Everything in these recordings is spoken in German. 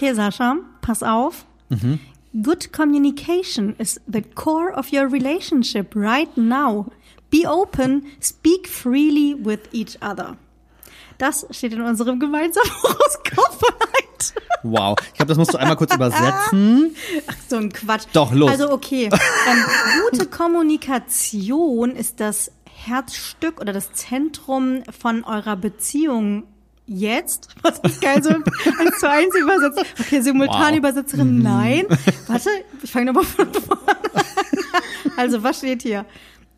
Okay, Sascha, pass auf. Good communication is the core of your relationship right now. Be open, speak freely with each other. Das steht in unserem gemeinsamen Horoskop heute. Wow. Ich glaube, das musst du einmal kurz übersetzen. Ach, so ein Quatsch. Doch, los. Also okay, ähm, gute Kommunikation ist das Herzstück oder das Zentrum von eurer Beziehung jetzt. Was ist geil, so eins zu eins übersetzt. Okay, Simultanübersetzerin, Mhm. nein. Warte, ich fange nochmal von vorne an. Also, was steht hier?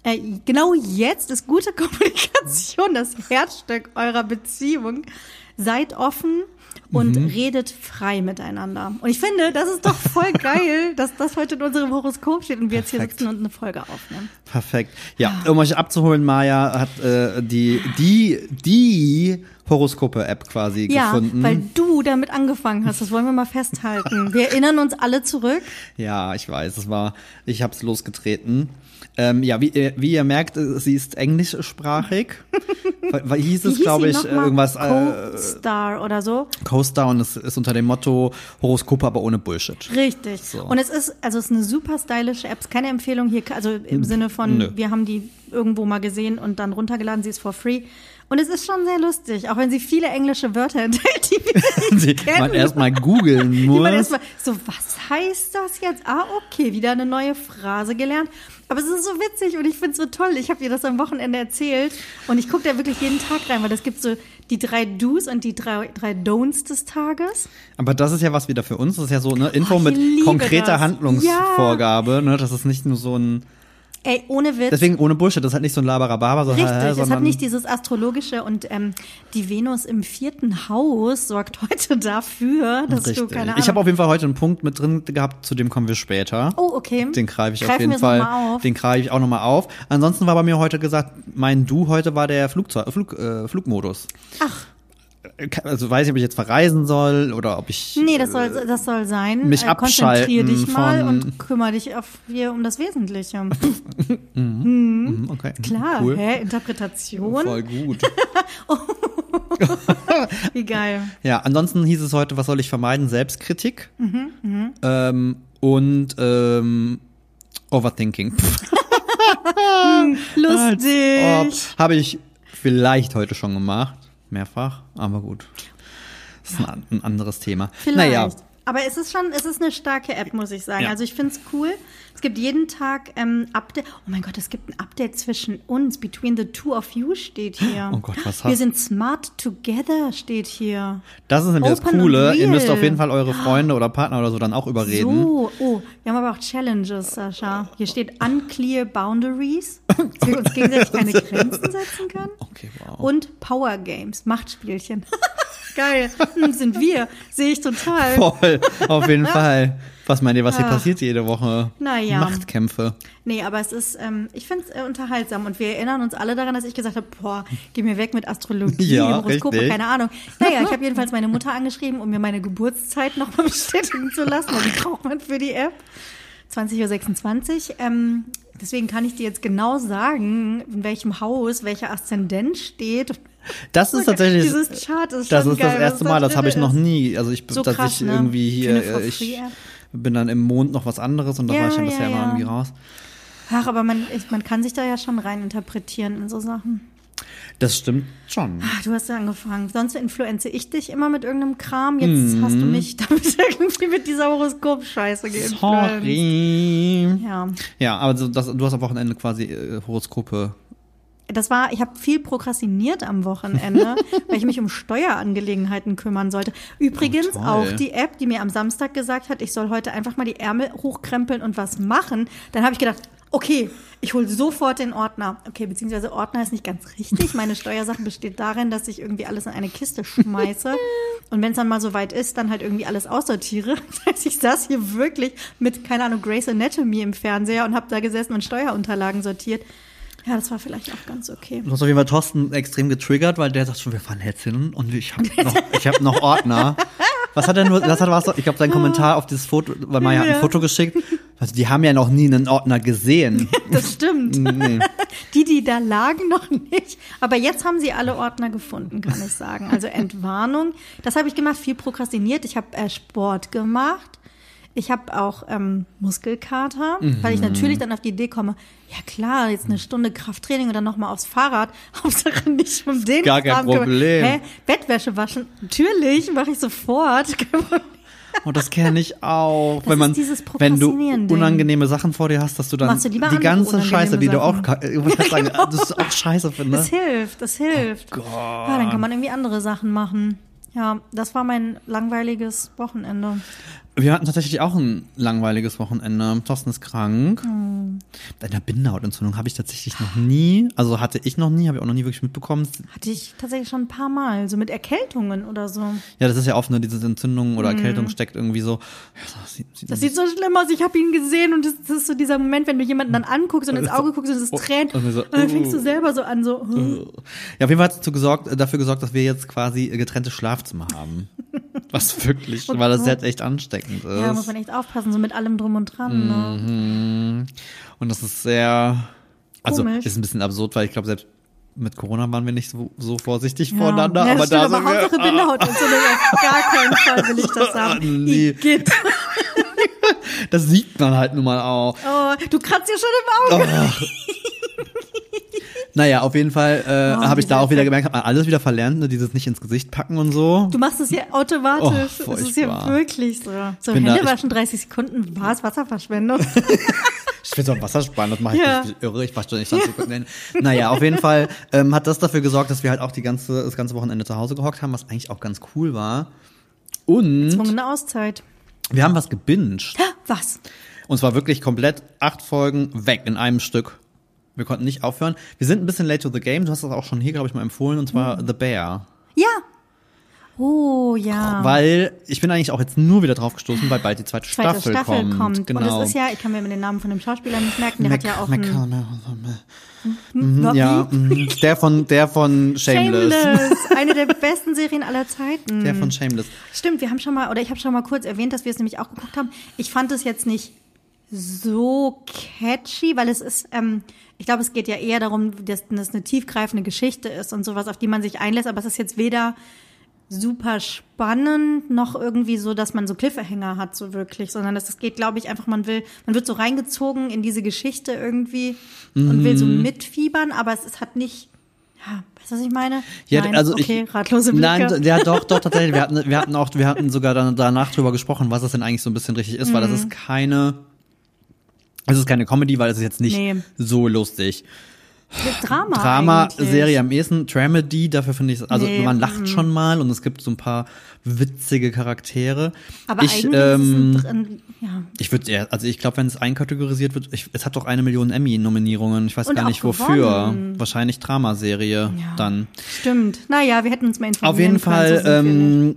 Äh, genau jetzt ist gute Kommunikation das Herzstück eurer Beziehung. Seid offen und Mhm. redet frei miteinander. Und ich finde, das ist doch voll geil, dass das heute in unserem Horoskop steht und wir jetzt hier Perfekt. sitzen und eine Folge aufnehmen. Perfekt. Ja, um euch abzuholen, Maya hat äh, die, die, die Horoskope-App quasi Ja, gefunden. weil du damit angefangen hast. Das wollen wir mal festhalten. Wir erinnern uns alle zurück. Ja, ich weiß, es war, ich hab's losgetreten. Ähm, ja, wie, ihr- wie ihr merkt, äh, sie ist englischsprachig. weil, hieß es, glaube ich, äh, irgendwas äh, Co-Star oder so. Coaster und es ist unter dem Motto Horoskope, aber ohne Bullshit. Richtig. Und es ist, also es ist eine super stylische App. Es ist keine Empfehlung hier, also im Sinne von, Nö. wir haben die irgendwo mal gesehen und dann runtergeladen, sie ist for free. Und es ist schon sehr lustig, auch wenn sie viele englische Wörter enthält, die wir Die nicht kennen. man erstmal googeln Die muss. man erstmal so, was heißt das jetzt? Ah, okay, wieder eine neue Phrase gelernt. Aber es ist so witzig und ich finde es so toll. Ich habe ihr das am Wochenende erzählt und ich gucke da wirklich jeden Tag rein, weil es gibt so die drei Do's und die drei, drei Don'ts des Tages. Aber das ist ja was wieder für uns. Das ist ja so eine Info Oh, mit konkreter das. Handlungsvorgabe. Ne? Das ist nicht nur so ein. Ey, ohne Witz. Deswegen ohne Bullshit. Das ist halt nicht so ein Laberababa, so, Richtig, es hat sondern nicht dieses astrologische und ähm, die Venus im vierten Haus sorgt heute dafür, dass Richtig. du keine Ahnung. Ich habe auf jeden Fall heute einen Punkt mit drin gehabt, zu dem kommen wir später. oh, okay. Den greife ich Greifen auf jeden Fall. noch mal auf. Den greife ich auch nochmal auf. Ansonsten war bei mir heute gesagt, mein Du heute war der Flugzeug, Flug, äh, Flugmodus. Ach, Also weiß ich, ob ich jetzt verreisen soll oder ob ich. nee, das soll, das soll sein. mich äh, konzentrier abschalten dich mal und kümmere dich auf hier um das Wesentliche. Hm, okay. Klar, Cool. hä? Interpretation? Voll gut. Wie geil. Ja, ansonsten hieß es heute, was soll ich vermeiden? Selbstkritik Mhm, ähm, und ähm, Overthinking. Lustig. Habe ich vielleicht heute schon gemacht, mehrfach, aber gut. Das ist ein, ein anderes Thema. Vielleicht. Naja, Aber es ist schon, es ist eine starke App, muss ich sagen. Ja. Also ich finde es cool. Es gibt jeden Tag ähm, Update. Oh mein Gott, es gibt ein Update zwischen uns. Between the two of you steht hier. Oh Gott, was Wir hast- sind smart together steht hier. das ist nämlich das Open Coole. und Ihr müsst auf jeden Fall eure Freunde oder Partner oder so dann auch überreden. So, oh, wir haben aber auch Challenges, Sascha. Hier steht unclear boundaries, dass wir uns gegenseitig keine Grenzen setzen können. Okay, wow. Und Power Games, Machtspielchen. Geil, hm, sind wir, sehe ich total. Voll, auf jeden Fall. Was meint ihr, was hier Ah. passiert jede Woche? Naja. Machtkämpfe. Nee, aber es ist, ähm, ich finde es äh, unterhaltsam und wir erinnern uns alle daran, dass ich gesagt habe, boah, geh mir weg mit Astrologie, Ja, Horoskope, richtig. keine Ahnung. Naja, ich habe jedenfalls meine Mutter angeschrieben, um mir meine Geburtszeit nochmal bestätigen zu lassen, weil die braucht man für die App. 20.26 Uhr. Ähm, deswegen kann ich dir jetzt genau sagen, in welchem Haus welcher Aszendent steht. Das ist tatsächlich. Dieses Chart ist das ist geil, das erste Mal, das habe ich noch nie. Also ich, So dass krass, ich ne? irgendwie hier, äh, ich bin dann im Mond noch was anderes und da Ja, war ich ja ja, bisher immer ja. irgendwie raus. Ach, aber man, ich, man kann sich da ja schon rein interpretieren in so Sachen. Das stimmt schon. Ach, du hast ja angefangen. Sonst influenze ich dich immer mit irgendeinem Kram. Jetzt hast du mich damit irgendwie mit dieser Horoskop-Scheiße geinfluenzt. Sorry. Ja. Ja, also das, du hast am Wochenende quasi äh, Horoskope. Das war, ich habe viel prokrastiniert am Wochenende, weil ich mich um Steuerangelegenheiten kümmern sollte. Übrigens Oh, auch die App, die mir am Samstag gesagt hat, ich soll heute einfach mal die Ärmel hochkrempeln und was machen. Dann habe ich gedacht, okay, ich hole sofort den Ordner. Okay, beziehungsweise Ordner ist nicht ganz richtig. Meine Steuersachen besteht darin, dass ich irgendwie alles in eine Kiste schmeiße. Und wenn es dann mal so weit ist, dann halt irgendwie alles aussortiere. Das heißt, ich saß hier wirklich mit, keine Ahnung, Grace Anatomy im Fernseher und habe da gesessen und Steuerunterlagen sortiert. Ja, das war vielleicht auch ganz okay. Du hast auf jeden Fall Thorsten extrem getriggert, weil der sagt schon, wir fahren jetzt hin und ich habe noch, ich hab noch Ordner. Was hat er nur, was hat was, ich glaube, sein Kommentar auf dieses Foto, weil Maya hat Ja. ein Foto geschickt Also die haben ja noch nie einen Ordner gesehen. Das stimmt. nee. Die, die da lagen, noch nicht. Aber jetzt haben sie alle Ordner gefunden, kann ich sagen. Also Entwarnung. Das habe ich gemacht, viel prokrastiniert. Ich habe äh, Sport gemacht. Ich habe auch ähm, Muskelkater, weil ich Mhm. natürlich dann auf die Idee komme, ja klar, jetzt eine Stunde Krafttraining und dann nochmal aufs Fahrrad. Hauptsache nicht um den Gar kein kümmern. Problem. Hä? Bettwäsche waschen? Natürlich, mache ich sofort. Und das kenne ich auch. Das wenn man, wenn du unangenehme Sachen vor dir hast, dass du dann du die ganze Scheiße, die du auch, ich gerade sagen, das ist auch scheiße finde. Das hilft, das hilft. Oh Gott. Ja, dann kann man irgendwie andere Sachen machen. Ja, das war mein langweiliges Wochenende. Wir hatten tatsächlich auch ein langweiliges Wochenende. Thorsten ist krank. Hm. Mit einer Bindehautentzündung habe ich tatsächlich noch nie, also hatte ich noch nie, habe ich auch noch nie wirklich mitbekommen. Hatte ich tatsächlich schon ein paar Mal, so mit Erkältungen oder so. Ja, das ist ja oft, ne, diese Entzündung oder Erkältung steckt irgendwie so. Das sieht, sieht Hm. Das sieht so schlimm aus. Ich habe ihn gesehen und das, das ist so dieser Moment, wenn du jemanden dann anguckst und ins Auge guckst und es tränt. und so, Und dann fängst du uh. selber so an, so. hm. Ja, auf jeden Fall hat es gesorgt, äh, dafür gesorgt, dass wir jetzt quasi äh, getrennte Schlafzimmer haben. Was wirklich, weil das jetzt echt ansteckend ist. Ja, muss man echt aufpassen, so mit allem drum und dran. Ne? Mhm. Und das ist sehr, also Komisch. ist ein bisschen absurd, weil ich glaube, selbst mit Corona waren wir nicht so, so vorsichtig Ja. voreinander, ja, aber das da stimmt, sind aber Hauptsache wir, Bindehautentzündung. Auf gar keinen Fall will ich das haben. Nee. Igitt. das sieht man halt nun mal auch. Oh, du kratzt ja schon im Auge. Naja, auf jeden Fall äh, Oh, habe ich da auch wieder gemerkt, man alles wieder verlernt, ne, dieses nicht ins Gesicht packen und so. Du machst es ja automatisch. Oh, es ist ja wirklich so. So da- Hände ich- waschen 30 Sekunden, war es Wasserverschwendung. Ich will so ein Wasser sparen, das mache ich Ja. nicht irre, ich doch nicht 20 Sekunden. Naja, auf jeden Fall ähm, hat das dafür gesorgt, dass wir halt auch die ganze, das ganze Wochenende zu Hause gehockt haben, was eigentlich auch ganz cool war. Und Zwungene Auszeit. wir haben was gebinged. Was? Und zwar wirklich komplett acht Folgen weg in einem Stück. Wir konnten nicht aufhören. Wir sind ein bisschen late to the game. Du hast das auch schon hier, glaube ich, mal empfohlen, und zwar Hm. The Bear. Ja. Oh, ja. Weil ich bin eigentlich auch jetzt nur wieder drauf gestoßen, weil bald die zweite, Zweite Staffel, Staffel kommt. kommt. Genau. Und es ist ja, ich kann mir den Namen von dem Schauspieler nicht merken, der Mac- hat ja auch Mac- einen, Mhm, ja, mhm. der von der von Shameless. Shameless. Eine der besten Serien aller Zeiten. Der von Shameless. Stimmt, wir haben schon mal, oder ich habe schon mal kurz erwähnt, dass wir es nämlich auch geguckt haben. Ich fand es jetzt nicht so catchy, weil es ist, ähm, ich glaube, es geht ja eher darum, dass das eine tiefgreifende Geschichte ist und sowas, auf die man sich einlässt, aber es ist jetzt weder super spannend noch irgendwie so, dass man so Cliffhanger hat, so wirklich, sondern es geht, glaube ich, einfach, man will, man wird so reingezogen in diese Geschichte irgendwie und will so Mhm. mitfiebern, aber es, es hat nicht, ja, weißt du, was ich meine? Ja, Nein, also okay, ich, ratlose Blicke. Nein, ja, doch, doch, tatsächlich. Wir hatten, wir hatten auch, wir hatten sogar dann danach drüber gesprochen, was das denn eigentlich so ein bisschen richtig ist, weil das Mhm. ist keine, es ist keine Comedy, weil es ist jetzt nicht Nee. so lustig. Drama. Drama, eigentlich. Serie am ehesten, Dramedy, dafür finde ich, also Nee, mhm. man lacht schon mal und es gibt so ein paar witzige Charaktere. Aber ich, ähm, ist es ein, dr- ja. ich würde eher, also ich glaube, wenn es einkategorisiert wird, ich, es hat doch eine Million Emmy-Nominierungen. Ich weiß Und gar nicht wofür. gewonnen. Wahrscheinlich Dramaserie Ja. dann. Stimmt. Naja, wir hätten uns mal informieren Auf jeden können, Fall so ähm,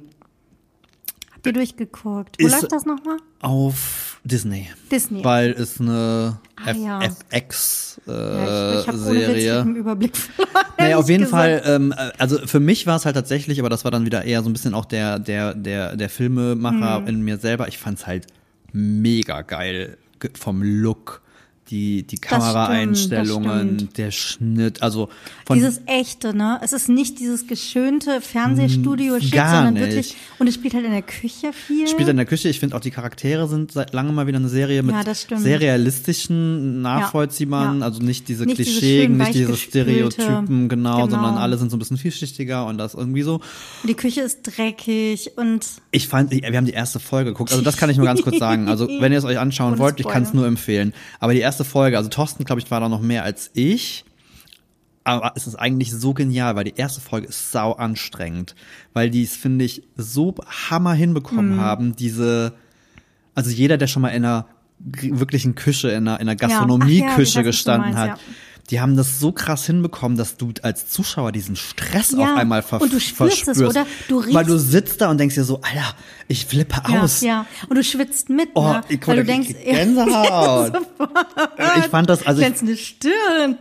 Habt ihr durchgeguckt? Wo läuft das nochmal? auf Disney. Disney. Weil es eine Ah, ja. FX äh, ja, ich, ich habe ohne Witz Serie. Überblick verloren. Naja, auf jeden gesagt. Fall, ähm, äh, also für mich war es halt tatsächlich, aber das war dann wieder eher so ein bisschen auch der, der, der, der Filmemacher Hm. in mir selber. Ich fand's halt mega geil ge- vom Look, die, die Kameraeinstellungen, der Schnitt, also von Dieses echte, ne? Es ist nicht dieses geschönte Fernsehstudio-Shit, sondern nicht. wirklich. Und es spielt halt in der Küche viel. spielt in der Küche. Ich finde auch die Charaktere sind seit langem mal wieder eine Serie mit Ja, sehr realistischen, nachvollziehbaren, Ja. also nicht diese Nicht diese Klischeen, schön nicht diese Stereotypen, genau, genau. sondern alle sind so ein bisschen vielschichtiger und das irgendwie so. Und die Küche ist dreckig und Ich fand, wir haben die erste Folge geguckt. Also das kann ich nur ganz kurz sagen. Also wenn ihr es euch anschauen wollt, ich kann es nur empfehlen. Aber die erste Folge, also Thorsten, glaube ich, war da noch mehr als ich. Aber es ist eigentlich so genial, weil die erste Folge ist sau anstrengend. Weil die es, finde ich, so hammer hinbekommen Mhm. haben, diese, also jeder, der schon mal in einer wirklichen Küche, in einer, in einer ja, Gastronomieküche was du gestanden meinst, hat, ja. Die haben das so krass hinbekommen, dass du als Zuschauer diesen Stress Ja, auf einmal ver und du spürst es, verspürst. oder? Du weil du riechst- sitzt da und denkst dir so, Alter, ich flippe aus. ja, ja. Und du schwitzt mit, Oh, ne? ich Weil du denkst, Gänsehaut. ich fand das, also ich, Stirn.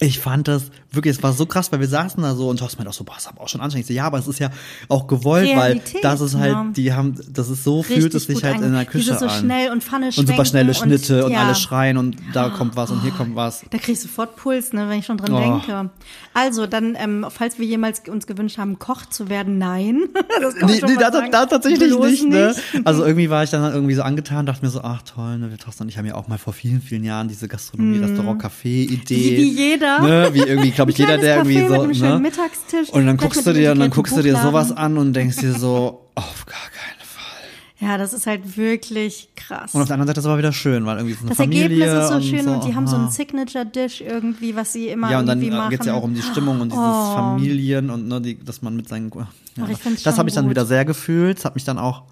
Ich fand das wirklich, es war so krass, weil wir saßen da so und Thorsten meinte auch so, boah, das ist aber auch schon anstrengend. Ich so, ja, aber es ist ja auch gewollt, Realität, weil das ist halt, ja. die haben, das ist so, fühlt es sich halt in der Küche Dieses so an. schnell und Pfanne und super schnelle Schnitte und, ja. alle schreien und da kommt was und hier kommt was. Da krieg ich sofort Puls, ne, wenn ich schon dran Oh. denke. Also, dann, ähm, falls wir jemals uns gewünscht haben, Koch zu werden, nein. Das kann Nee, nee da, da, tatsächlich Bloß nicht, ne? Also irgendwie war ich dann irgendwie so angetan, dachte mir so, ach toll, ne, wir Thorsten und ich haben ja auch mal vor vielen, vielen Jahren diese Gastronomie, Restaurant, Café-Idee. Wie- wie jeder. Ne? Wie irgendwie, glaube ich, Ein jeder, der irgendwie so, mit einem ne? Mittagstisch, Und dann guckst du dir, und dann guckst du dir sowas an und denkst dir so, auf gar keinen Fall. Ja, das ist halt wirklich krass. Und auf der anderen Seite ist es aber wieder schön, weil irgendwie ist eine das Familie Ergebnis ist so und schön und die haben so aha. einen Signature-Dish irgendwie, was sie immer Ja, und dann irgendwie machen. geht's ja auch um die Stimmung und dieses Oh. Familien und ne, die, dass man mit seinen. Ja, Ach, das schon habe ich dann wieder sehr gefühlt. Das hat mich dann auch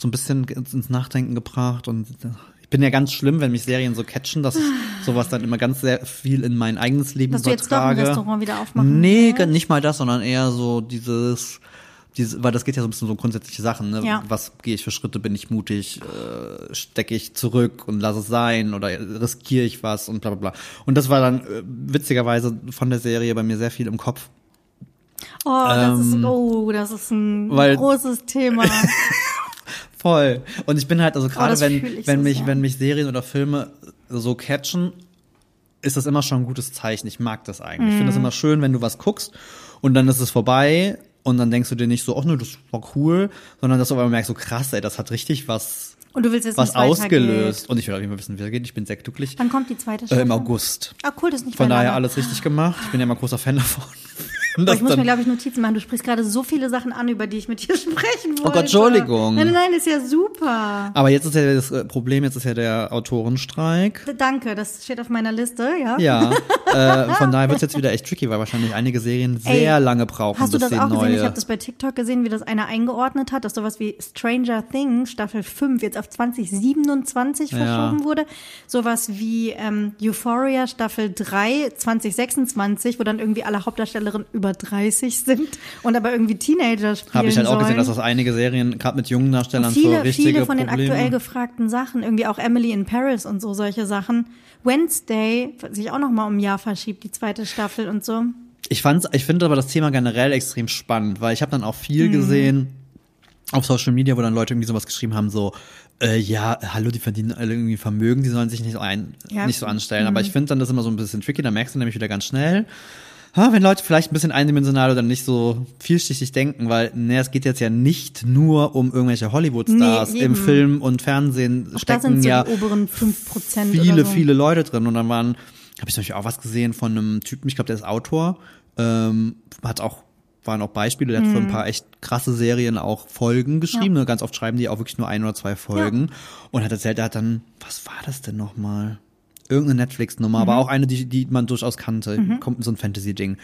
so ein bisschen ins ins Nachdenken gebracht. Und äh, ich bin ja ganz schlimm, wenn mich Serien so catchen, dass ich sowas dann immer ganz sehr viel in mein eigenes Leben Dass du jetzt doch ein übertrage. Restaurant wieder aufmachen Nee, willst? nicht mal das, sondern eher so dieses. Diese, weil das geht ja so ein bisschen so um grundsätzliche Sachen. Ne? Ja. Was gehe ich für Schritte? Bin ich mutig? Äh, Stecke ich zurück und lasse es sein? Oder riskiere ich was? Und bla bla bla. Und das war dann äh, witzigerweise von der Serie bei mir sehr viel im Kopf. Oh, das ist, Ähm, oh, das ist ein weil- großes Thema. Voll. Und ich bin halt, also gerade Oh, wenn, wenn so mich, sehr. wenn mich Serien oder Filme so catchen, ist das immer schon ein gutes Zeichen. Ich mag das eigentlich. Ich finde Mhm. das immer schön, wenn du was guckst und dann ist es vorbei und dann denkst du dir nicht so, ach nö, das war cool, sondern dass du aber merkst, so krass, ey, das hat richtig was, Und du willst jetzt was ausgelöst. Und ich will auf jeden Fall wissen, wie es geht. Ich bin sehr glücklich. Wann kommt die zweite Äh, Staffel? Im August. Ah, cool, das ist nicht Von daher lange. alles richtig gemacht. Ich bin ja immer großer Fan davon. Das ich muss mir, glaube ich, Notizen machen. Du sprichst gerade so viele Sachen an, über die ich mit dir sprechen wollte. Oh Gott, Entschuldigung. Nein, nein, nein, ist ja super. aber jetzt ist ja das äh, Problem, jetzt ist ja der Autorenstreik. Danke, das steht auf meiner Liste, ja. Ja, äh, von daher wird es jetzt wieder echt tricky, weil wahrscheinlich einige Serien sehr Ey, lange brauchen, Hast du das auch gesehen? neue. Ich habe das bei TikTok gesehen, wie das einer eingeordnet hat, dass sowas wie Stranger Things Staffel 5 jetzt auf 2027 Ja. verschoben wurde. Sowas wie ähm, Euphoria Staffel 3 2026, wo dann irgendwie alle Hauptdarstellerinnen über 30 sind und aber irgendwie Teenager spielen Habe ich halt auch sollen. gesehen, dass das einige Serien, gerade mit jungen Darstellern, viele, für richtige viele von den Probleme. aktuell gefragten Sachen, irgendwie auch Emily in Paris und so solche Sachen. Wednesday sich auch noch mal um ein Jahr verschiebt, die zweite Staffel und so. Ich fand's, ich finde aber das Thema generell extrem spannend, weil ich habe dann auch viel Mhm. gesehen auf Social Media, wo dann Leute irgendwie sowas geschrieben haben, so, äh, ja, hallo, die verdienen alle irgendwie Vermögen, die sollen sich nicht so, ein, Ja. nicht so anstellen. Mhm. Aber ich finde dann das immer so ein bisschen tricky, da merkst du nämlich wieder ganz schnell, wenn Leute vielleicht ein bisschen eindimensional oder nicht so vielschichtig denken, weil, ne, es geht jetzt ja nicht nur um irgendwelche Hollywood-Stars. Nee, Im. Film und Fernsehen Auch da stecken sind so ja 5% viele, so. viele Leute drin. Und dann waren, habe ich zum Beispiel auch was gesehen von einem Typen, ich glaube, der ist Autor, ähm, hat auch, waren auch Beispiele, der hat Mhm. für ein paar echt krasse Serien auch Folgen geschrieben. Ne? Ganz oft schreiben die auch wirklich nur ein oder zwei Folgen. Und hat erzählt, er hat dann, was war das denn nochmal? Irgendeine Netflix-Nummer, Mhm. aber auch eine, die, die man durchaus kannte. Kommt so ein Fantasy-Ding.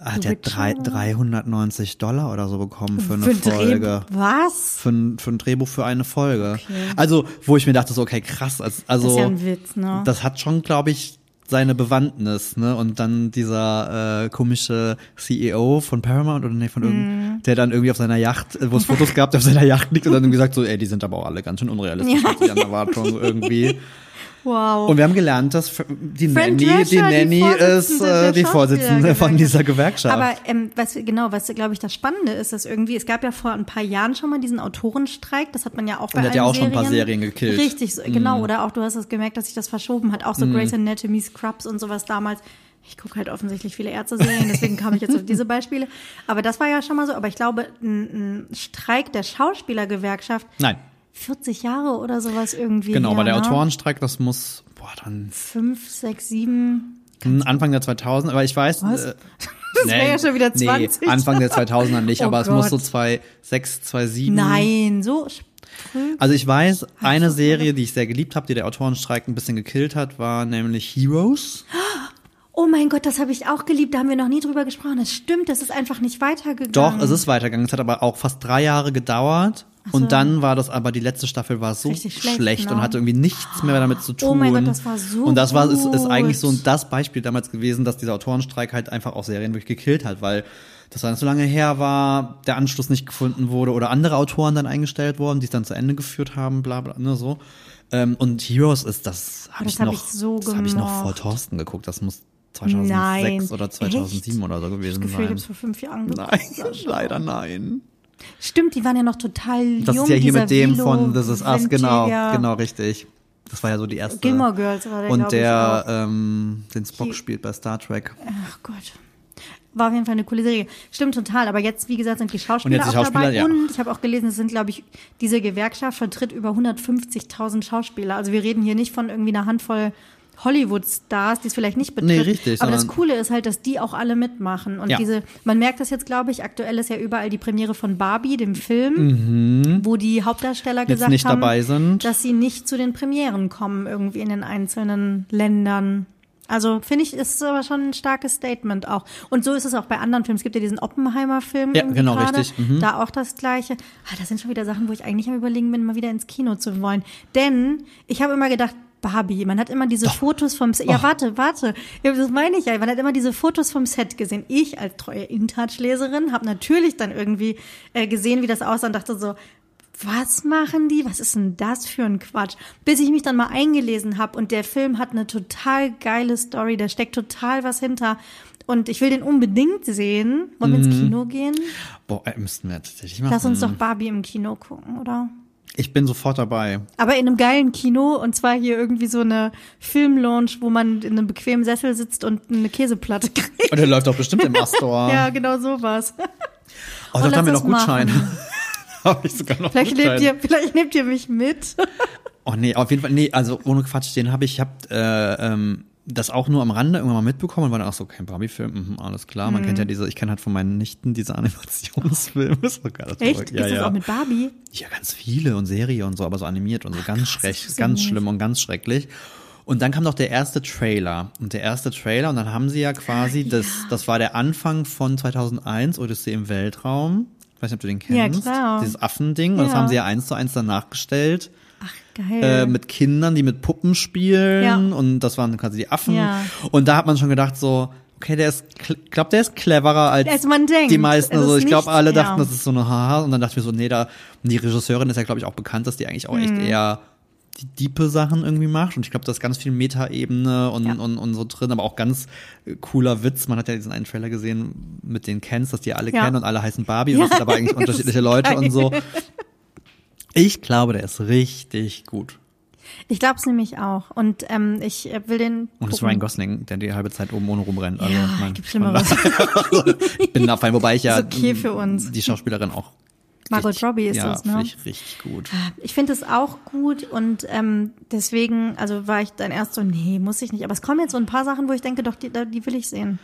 Hat The er Witcher drei, oder? 390 Dollar oder so bekommen für eine Für ein Folge Was? für ein, für ein Drehbuch für eine Folge. Okay. Also, wo ich mir dachte, so, okay, krass. Also, Das ist ja ein Witz, ne? das hat schon, glaube ich, seine Bewandtnis, ne? Und dann dieser äh, komische CEO von Paramount oder nee, von Mhm. irgendeinem, der dann irgendwie auf seiner Yacht, äh, wo es Fotos gab, der auf seiner Yacht liegt und dann gesagt so, ey, die sind aber auch alle ganz schön unrealistisch Ja. ihren Erwartungen irgendwie. Wow. Und wir haben gelernt, dass die Fran Nanny, Drescher, die Nanny ist Vorsitzende äh, die Vorsitzende von Schauspielergewerkschaft. dieser Gewerkschaft. Aber ähm, was genau, was glaube ich das Spannende ist, dass irgendwie es gab ja vor ein paar Jahren schon mal diesen Autorenstreik, das hat man ja auch bei Und der hat ja auch schon ein paar Serien. Serien gekillt. Mhm. Richtig, so, genau. Oder auch du hast es gemerkt, dass sich das verschoben hat. Auch so Grey's Anatomy, Scrubs und sowas damals. Ich gucke halt offensichtlich viele Ärzte-Serien, deswegen kam ich jetzt auf diese Beispiele. Aber das war ja schon mal so. Aber ich glaube, ein, ein Streik der Schauspielergewerkschaft, Nein, 40 Jahre oder sowas irgendwie. genau, aber der ne? Autorenstreik, das muss, boah, dann Fünf, sechs, sieben. Hm, Anfang der 2000, aber ich weiß. Was? Äh, Das wäre ja schon wieder 20. Nee, Anfang der 2000er nicht, Oh aber es muss so Gott. 2006, 2007. Nein, so. Also ich weiß, eine Serie, die ich sehr geliebt habe, die der Autorenstreik ein bisschen gekillt hat, war nämlich Heroes. Oh mein Gott, das habe ich auch geliebt. Da haben wir noch nie drüber gesprochen. Das stimmt, das ist einfach nicht weitergegangen. Doch, es ist weitergegangen. Es hat aber auch fast drei Jahre gedauert. Und dann war das aber, die letzte Staffel war so Richtig schlecht, schlecht, und ne? hatte irgendwie nichts mehr damit zu tun. Oh mein Gott, das war so Und das war, ist, ist eigentlich so das Beispiel damals gewesen, dass dieser Autorenstreik halt einfach auch Serien wirklich gekillt hat, weil das dann so lange her war, der Anschluss nicht gefunden wurde oder andere Autoren dann eingestellt wurden, die es dann zu Ende geführt haben, bla bla, ne, so. Ähm, und Heroes ist, das habe ich hab noch, ich so das habe ich noch vor Thorsten geguckt, das muss 2006 Nein. oder 2007 Echt? oder so gewesen Das Gefühl, sein. gibt's vor fünf Jahren Nein, geguckt. leider nein. Stimmt, die waren ja noch total jung. Das ist ja hier mit dem Vilo von This Is Us, genau, genau, richtig. Das war ja so die erste. Gilmore Girls war der, Und der, auch. ähm, den Spock Die- spielt bei Star Trek. Ach Gott. War auf jeden Fall eine coole Serie. Stimmt total, aber jetzt, wie gesagt, sind die Schauspieler, die auch Schauspieler, dabei. ja. Und ich habe auch gelesen, es sind, glaube ich, diese Gewerkschaft vertritt über 150.000 Schauspieler. Also wir reden hier nicht von irgendwie einer Handvoll Hollywood-Stars, die es vielleicht nicht betrifft. Nee, richtig, Aber das Coole ist halt, dass die auch alle mitmachen. Und Ja. diese, man merkt das jetzt, glaube ich, aktuell ist ja überall die Premiere von Barbie, dem Film, wo die Hauptdarsteller Mhm. Jetzt gesagt nicht haben, dabei sind. dass sie nicht zu den Premieren kommen, irgendwie in den einzelnen Ländern. Also finde ich, ist aber schon ein starkes Statement auch. Und so ist es auch bei anderen Filmen. Es gibt ja diesen Oppenheimer-Film. Ja, genau, gerade. richtig. Mhm. Da auch das Gleiche. Ah, das sind schon wieder Sachen, wo ich eigentlich am überlegen bin, mal wieder ins Kino zu wollen. Denn ich habe immer gedacht, Barbie, man hat immer diese Fotos vom Set. Ja, warte, warte. Ja, das meine ich ja. Man hat immer diese Fotos vom Set gesehen. Ich als treue InTouch-Leserin habe natürlich dann irgendwie äh, gesehen, wie das aussah und dachte so, was machen die? Was ist denn das für ein Quatsch? Bis ich mich dann mal eingelesen habe und der Film hat eine total geile Story, da steckt total was hinter. Und ich will den unbedingt sehen. Wollen wir Mhm. ins Kino gehen? Boah, äh, müssten wir tatsächlich machen. Lass uns doch Barbie im Kino gucken, oder? Ich bin sofort dabei. Aber in einem geilen Kino und zwar hier irgendwie so eine Filmlounge, wo man in einem bequemen Sessel sitzt und eine Käseplatte kriegt. Und der läuft doch bestimmt im Astor. Ja, genau sowas. oh, da haben wir noch Gutscheine. Habe ich sogar noch Vielleicht Gutscheine. nehmt, ihr, vielleicht nehmt ihr mich mit. Oh nee, auf jeden Fall, nee, also ohne Quatsch, den habe ich, ich habe äh, ähm, das auch nur am Rande irgendwann mal mitbekommen und war dann auch so, kein Barbie-Film, mhm, alles klar. Man kennt ja diese, ich kenne halt von meinen Nichten diese Animationsfilme. Ist doch geil, das Echt? Ja, ist das ja. auch mit Barbie? Ja, ganz viele und Serie und so, aber so animiert und so ganz krass, schreck, das wusste ich ganz nicht. schlimm und ganz schrecklich. Und dann kam doch der erste Trailer. Und der erste Trailer, und dann haben sie ja quasi, das, das war der Anfang von 2001, Odyssee im Weltraum. Ich weiß nicht, ob du den Ja, kennst. klar. Dieses Affending. Und das Ja. haben sie ja eins zu eins danach gestellt Ach. Äh, mit Kindern, die mit Puppen spielen Ja. und das waren quasi die Affen. Ja. Und da hat man schon gedacht so, okay, der ist, glaube, der ist cleverer als, Als die meisten. Also ich glaube, alle ja. dachten, das ist so eine Haha. Und dann dachte ich mir so, nee, da, die Regisseurin ist ja, glaube ich, auch bekannt, dass die eigentlich auch echt Mhm. eher die diepe Sachen irgendwie macht. Und ich glaube, da ist ganz viel Meta-Ebene und, Ja. und, und so drin, aber auch ganz äh, cooler Witz. Man hat ja diesen einen Trailer gesehen mit den Kens, dass die alle Ja. kennen und alle heißen Barbie und Ja, das sind aber eigentlich unterschiedliche Leute geil. und so. Ich glaube, der ist richtig gut. Ich glaube es nämlich auch. Und ähm, ich äh, will den. Und es ist. Ryan Gosling, der die halbe Zeit oben ohne rumrennt. Also, Ja, ich mein, gibt Schlimmeres. ich bin da fein, wobei ich ja Ist okay für uns. die Schauspielerin auch. Margot richtig- Robbie ist ja, das, ne? ich richtig gut. Ich finde es auch gut und ähm, deswegen, also war ich dann erst so, nee, muss ich nicht. Aber es kommen jetzt so ein paar Sachen, wo ich denke, doch, die, die will ich sehen.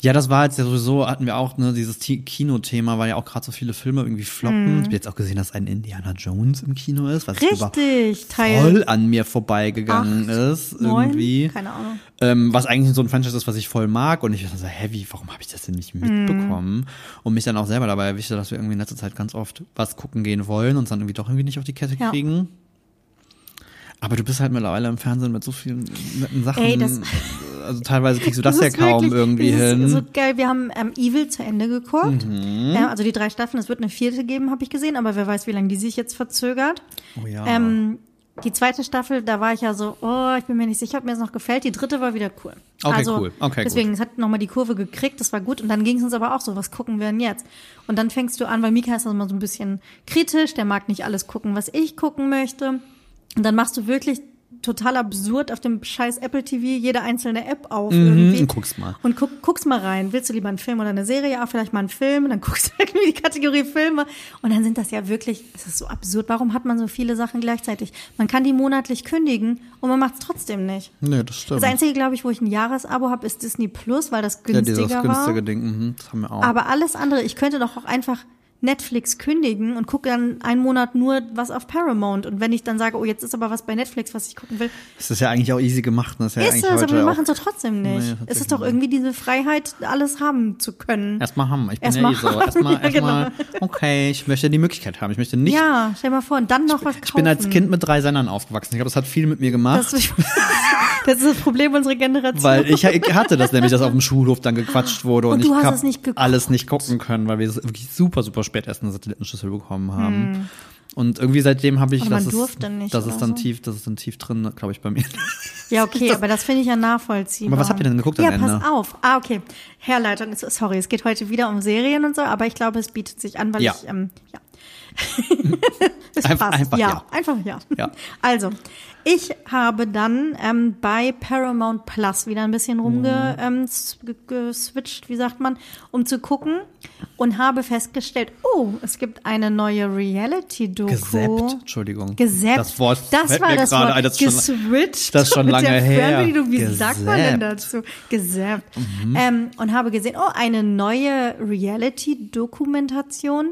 Ja, das war jetzt ja sowieso, hatten wir auch, ne, dieses Kino-Thema, weil ja auch gerade so viele Filme irgendwie floppen. Ich habe jetzt auch gesehen, dass ein Indiana Jones im Kino ist, was Mhm. Richtig, Teil voll an mir vorbeigegangen acht, ist. neun, Irgendwie. keine Ahnung. Ähm, was eigentlich so ein Franchise ist, was ich voll mag. Und ich dachte so, hä, wie, warum habe ich das denn nicht mitbekommen? Und mich dann auch selber dabei erwischte, dass wir irgendwie in letzter Zeit ganz oft was gucken gehen wollen und dann irgendwie doch irgendwie nicht auf die Kette Ja. kriegen. Aber du bist halt mittlerweile im Fernsehen mit so vielen netten Sachen. Ey, das- also teilweise kriegst du das, ja ist kaum wirklich- irgendwie das hin. Ist so geil. Wir haben ähm, Evil zu Ende geguckt. Mhm. Ja, also die drei Staffeln. Es wird eine vierte geben, habe ich gesehen. Aber wer weiß, wie lange die sich jetzt verzögert. oh ja. Ähm, die zweite Staffel, da war ich ja so, oh, ich bin mir nicht sicher, ob mir das noch gefällt. Die dritte war wieder cool. Okay, also, cool. Okay, gut. deswegen, es hat nochmal die Kurve gekriegt, das war gut. Und dann ging es uns aber auch so, was gucken wir denn jetzt? Und dann fängst du an, weil Mika ist immer so ein bisschen kritisch, der mag nicht alles gucken, was ich gucken möchte. Und dann machst du wirklich total absurd auf dem scheiß Apple TV jede einzelne App auf irgendwie. und guckst mal. Und guck, guckst mal rein. Willst du lieber einen Film oder eine Serie? Auch vielleicht mal einen Film. Dann guckst du irgendwie die Kategorie Filme. Und dann sind das ja wirklich, es ist so absurd. Warum hat man so viele Sachen gleichzeitig? Man kann die monatlich kündigen und man macht es trotzdem nicht. nee, das stimmt. Das Einzige, glaube ich, wo ich ein Jahresabo habe, ist Disney Plus, weil das ja, günstiger dieses war. günstige Ding, mhm, das haben wir auch. Aber alles andere, ich könnte doch auch einfach Netflix kündigen und gucke dann einen Monat nur was auf Paramount. Und wenn ich dann sage, oh, jetzt ist aber was bei Netflix, was ich gucken will, das ist ja eigentlich auch easy gemacht. Das ist ja ist das, aber wir machen es doch trotzdem Nee, nicht. tatsächlich es ist doch irgendwie diese Freiheit, alles haben zu können. Erstmal haben. Ich bin Erstmal ja eh so. Erstmal, ja, erstmal, okay, ich möchte die Möglichkeit haben. Ich möchte nicht. ja, stell mal vor, und dann noch was kaufen. ich bin als Kind mit drei Sendern aufgewachsen. Ich glaube, das hat viel mit mir gemacht. Das, das ist das Problem unserer Generation. weil ich, ich hatte das nämlich, dass auf dem Schulhof dann gequatscht wurde und, Und du ich hast hab es nicht geguckt. alles nicht gucken können, weil wir wirklich super, super spät erst eine Satellitenschüssel bekommen haben. Hm. Und irgendwie seitdem habe ich, Aber das ist, das ist dann so. tief, das ist dann tief drin, glaube ich, bei mir. Ja, okay, aber das finde ich ja nachvollziehbar. Aber was habt ihr denn geguckt am Ja, Ende? pass auf. Ah, okay. Herleitung sorry, es geht heute wieder um Serien und so, aber ich glaube, es bietet sich an, weil Ja. ich, ähm, ja. es Einfach- passt. einfach ja. ja. Einfach ja. Ja. Also, ich habe dann ähm, bei Paramount Plus wieder ein bisschen rumge ähm, s- ge- geswitcht, wie sagt man, um zu gucken und habe festgestellt, oh, es gibt eine neue Reality-Doku. Gesäppt, Entschuldigung. Gesäppt. Das Wort das fällt war mir das gerade Wort. ein, das ist schon- Geswitcht. das ist schon lange her. Wie sagt man denn Gesäppt. dazu? Gesäppt. Mhm. Ähm, und habe gesehen, oh, eine neue Reality-Dokumentation.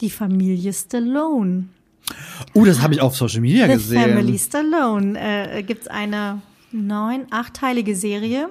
Die Familie Stallone. Uh, das habe ich auf Social Media The gesehen. Family Stallone. Äh, Gibt es eine neun, achtteilige Serie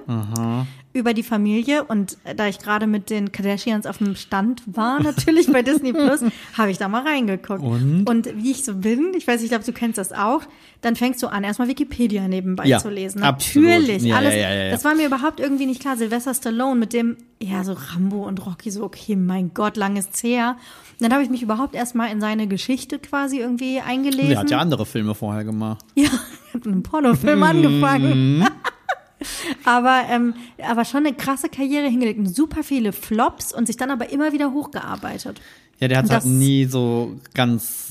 über die Familie. Und äh, da ich gerade mit den Kardashians auf dem Stand war, natürlich bei Disney Plus, habe ich da mal reingeguckt. Und? wie ich so bin, ich weiß, ich glaube, du kennst das auch, dann fängst du an, erstmal Wikipedia nebenbei Ja, zu lesen. absolut. Natürlich. Ja, alles, ja. Das war mir überhaupt irgendwie nicht klar. Sylvester Stallone mit dem, ja, so Rambo und Rocky, so, okay, mein Gott, lang ist's her. Und dann habe ich mich überhaupt erstmal in seine Geschichte quasi irgendwie eingelesen. Der hat ja andere Filme vorher gemacht. Ja, habe mit einem Pornofilm angefangen. Aber, ähm, aber schon eine krasse Karriere hingelegt super viele Flops und sich dann aber immer wieder hochgearbeitet. Ja, der hat Das- halt nie so ganz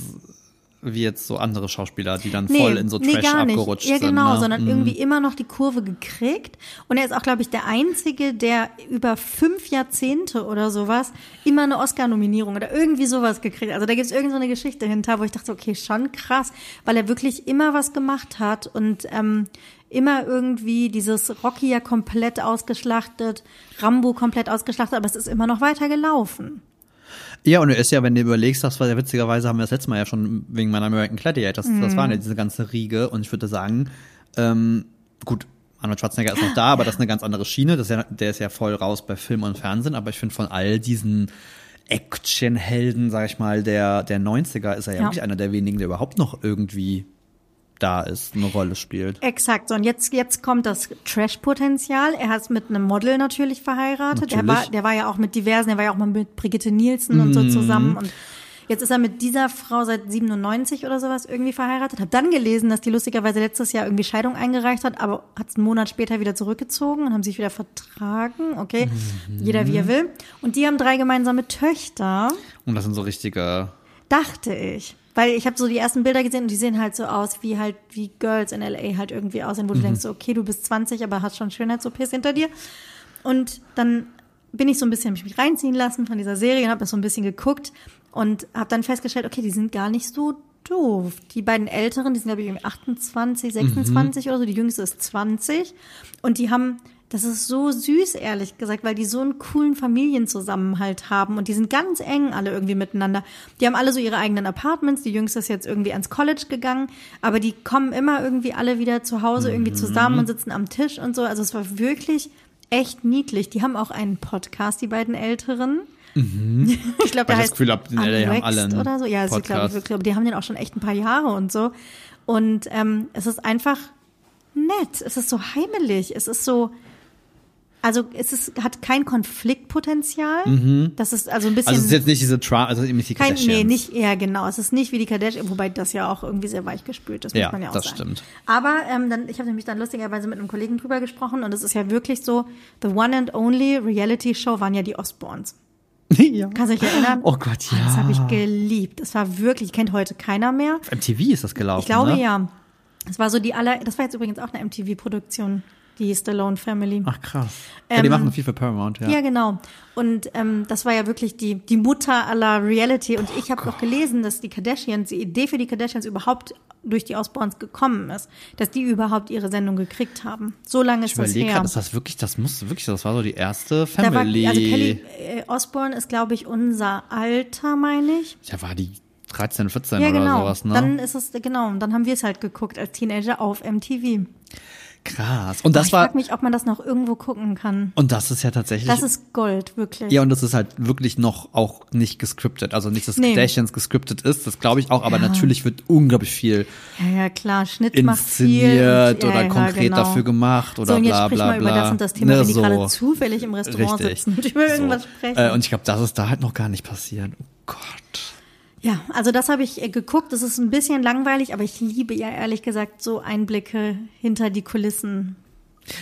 wie jetzt so andere Schauspieler, die dann voll in so nee, Trash gar nicht. abgerutscht Ja, genau, sind. Ne? sondern irgendwie immer noch die Kurve gekriegt. Und er ist auch, glaube ich, der Einzige, der über fünf Jahrzehnte oder sowas immer eine Oscar-Nominierung oder irgendwie sowas gekriegt. Also da gibt es irgend so eine Geschichte hinter, wo ich dachte, okay, schon krass, weil er wirklich immer was gemacht hat und ähm, immer irgendwie dieses Rocky ja komplett ausgeschlachtet, Rambo komplett ausgeschlachtet, aber es ist immer noch weiter gelaufen. Ja, und er ist ja, wenn du überlegst, das war ja witzigerweise, haben wir das letzte Mal ja schon wegen meiner American Gladiators, das, das waren ja diese ganze Riege und ich würde sagen, ähm, gut, Arnold Schwarzenegger ist noch da, aber das ist eine ganz andere Schiene, das ist ja, der ist ja voll raus bei Film und Fernsehen, aber ich finde von all diesen Actionhelden, sag ich mal, der, der 90er ist er ja, Ja. wirklich einer der wenigen, der überhaupt noch irgendwie da ist, eine Rolle spielt. Exakt. So, und jetzt, jetzt kommt das Trash-Potenzial. Er ist mit einem Model natürlich verheiratet. Er Natürlich. war, der war ja auch mit diversen, er war ja auch mal mit Brigitte Nielsen und so Mhm. zusammen. Und jetzt ist er mit dieser Frau seit 97 oder sowas irgendwie verheiratet. Hab dann gelesen, dass die lustigerweise letztes Jahr irgendwie Scheidung eingereicht hat, aber hat es einen Monat später wieder zurückgezogen und haben sich wieder vertragen. Okay, Mhm. jeder wie er will. Und die haben drei gemeinsame Töchter. Und das sind so richtige, Dachte ich. Weil ich habe so die ersten Bilder gesehen und die sehen halt so aus, wie halt, wie Girls in L.A. halt irgendwie aussehen, wo du denkst, so, okay, du bist 20, aber hast schon Schönheits-OPs hinter dir. Und dann bin ich so ein bisschen, hab ich mich reinziehen lassen von dieser Serie und habe das so ein bisschen geguckt und habe dann festgestellt, okay, die sind gar nicht so doof. Die beiden Älteren, die sind glaube ich irgendwie 28, 26 oder so, die jüngste ist 20 und die haben das ist so süß, ehrlich gesagt, weil die so einen coolen Familienzusammenhalt haben und die sind ganz eng alle irgendwie miteinander. Die haben alle so ihre eigenen Apartments. Die Jüngste ist jetzt irgendwie ans College gegangen, aber die kommen immer irgendwie alle wieder zu Hause irgendwie zusammen und sitzen am Tisch und so. Also es war wirklich echt niedlich. Die haben auch einen Podcast, die beiden Älteren. Ich glaube, der heißt Gefühl hab, die haben alle einen oder so. Ja, glaube ich wirklich, aber die haben den auch schon echt ein paar Jahre und so. Und ähm, es ist einfach nett. Es ist so heimelig. Es ist so, also es ist, hat kein Konfliktpotenzial. Das ist also ein bisschen. also es ist jetzt nicht diese Tra also eben nicht die kein, nee, nicht, ja genau. Es ist nicht wie die Kardashian, wobei das ja auch irgendwie sehr weich gespült ist, muss Ja, man ja auch das sagen. stimmt. Aber ähm, dann, ich habe nämlich dann lustigerweise mit einem Kollegen drüber gesprochen und es ist ja wirklich so, the one and only Reality Show waren ja die Osbournes. ja. Kannst du dich erinnern? Oh Gott, ja. Das habe ich geliebt. Das war wirklich, kennt heute keiner mehr. Auf MTV ist das gelaufen, Ich glaube ne? ja. Das war so die aller, das war jetzt übrigens auch eine MTV-Produktion, die Stallone Family. Ach krass. ja, die Ähm, machen viel für Paramount, ja. Ja, genau. Und ähm, das war ja wirklich die, die Mutter aller Reality. Und ich habe Oh noch gelesen, dass die Kardashians, die Idee für die Kardashians überhaupt durch die Osbournes gekommen ist. Dass die überhaupt ihre Sendung gekriegt haben. So lange Ich ist das überlege her. gerade, ist das wirklich, das muss wirklich, das war so die erste war, Family. also Kelly äh, Osbourne ist, glaube ich, unser Alter, meine ich. ja, war die 13, 14 Ja, oder genau. sowas, ne? Dann ist es, genau, und dann haben wir es halt geguckt als Teenager auf MTV. Krass. Und das ich war, frage mich, ob man das noch irgendwo gucken kann. und das ist ja tatsächlich, Das ist Gold, wirklich. ja, und das ist halt wirklich noch auch nicht gescriptet. Also nicht, dass Nee. Kardashians gescriptet ist, das glaube ich auch, aber Ja. natürlich wird unglaublich viel Ja, ja, klar. Schnitt inszeniert und- oder ja, ja, konkret genau. dafür gemacht oder so, und jetzt bla sprich bla mal bla. über das und das Thema, Ne, wenn die so. gerade zufällig im Restaurant Richtig. sitzen und über irgendwas so. sprechen. Äh, und ich glaube, das ist da halt noch gar nicht passiert. Oh Gott. Ja, also das habe ich äh, geguckt. Das ist ein bisschen langweilig, aber ich liebe ja ehrlich gesagt so Einblicke hinter die Kulissen.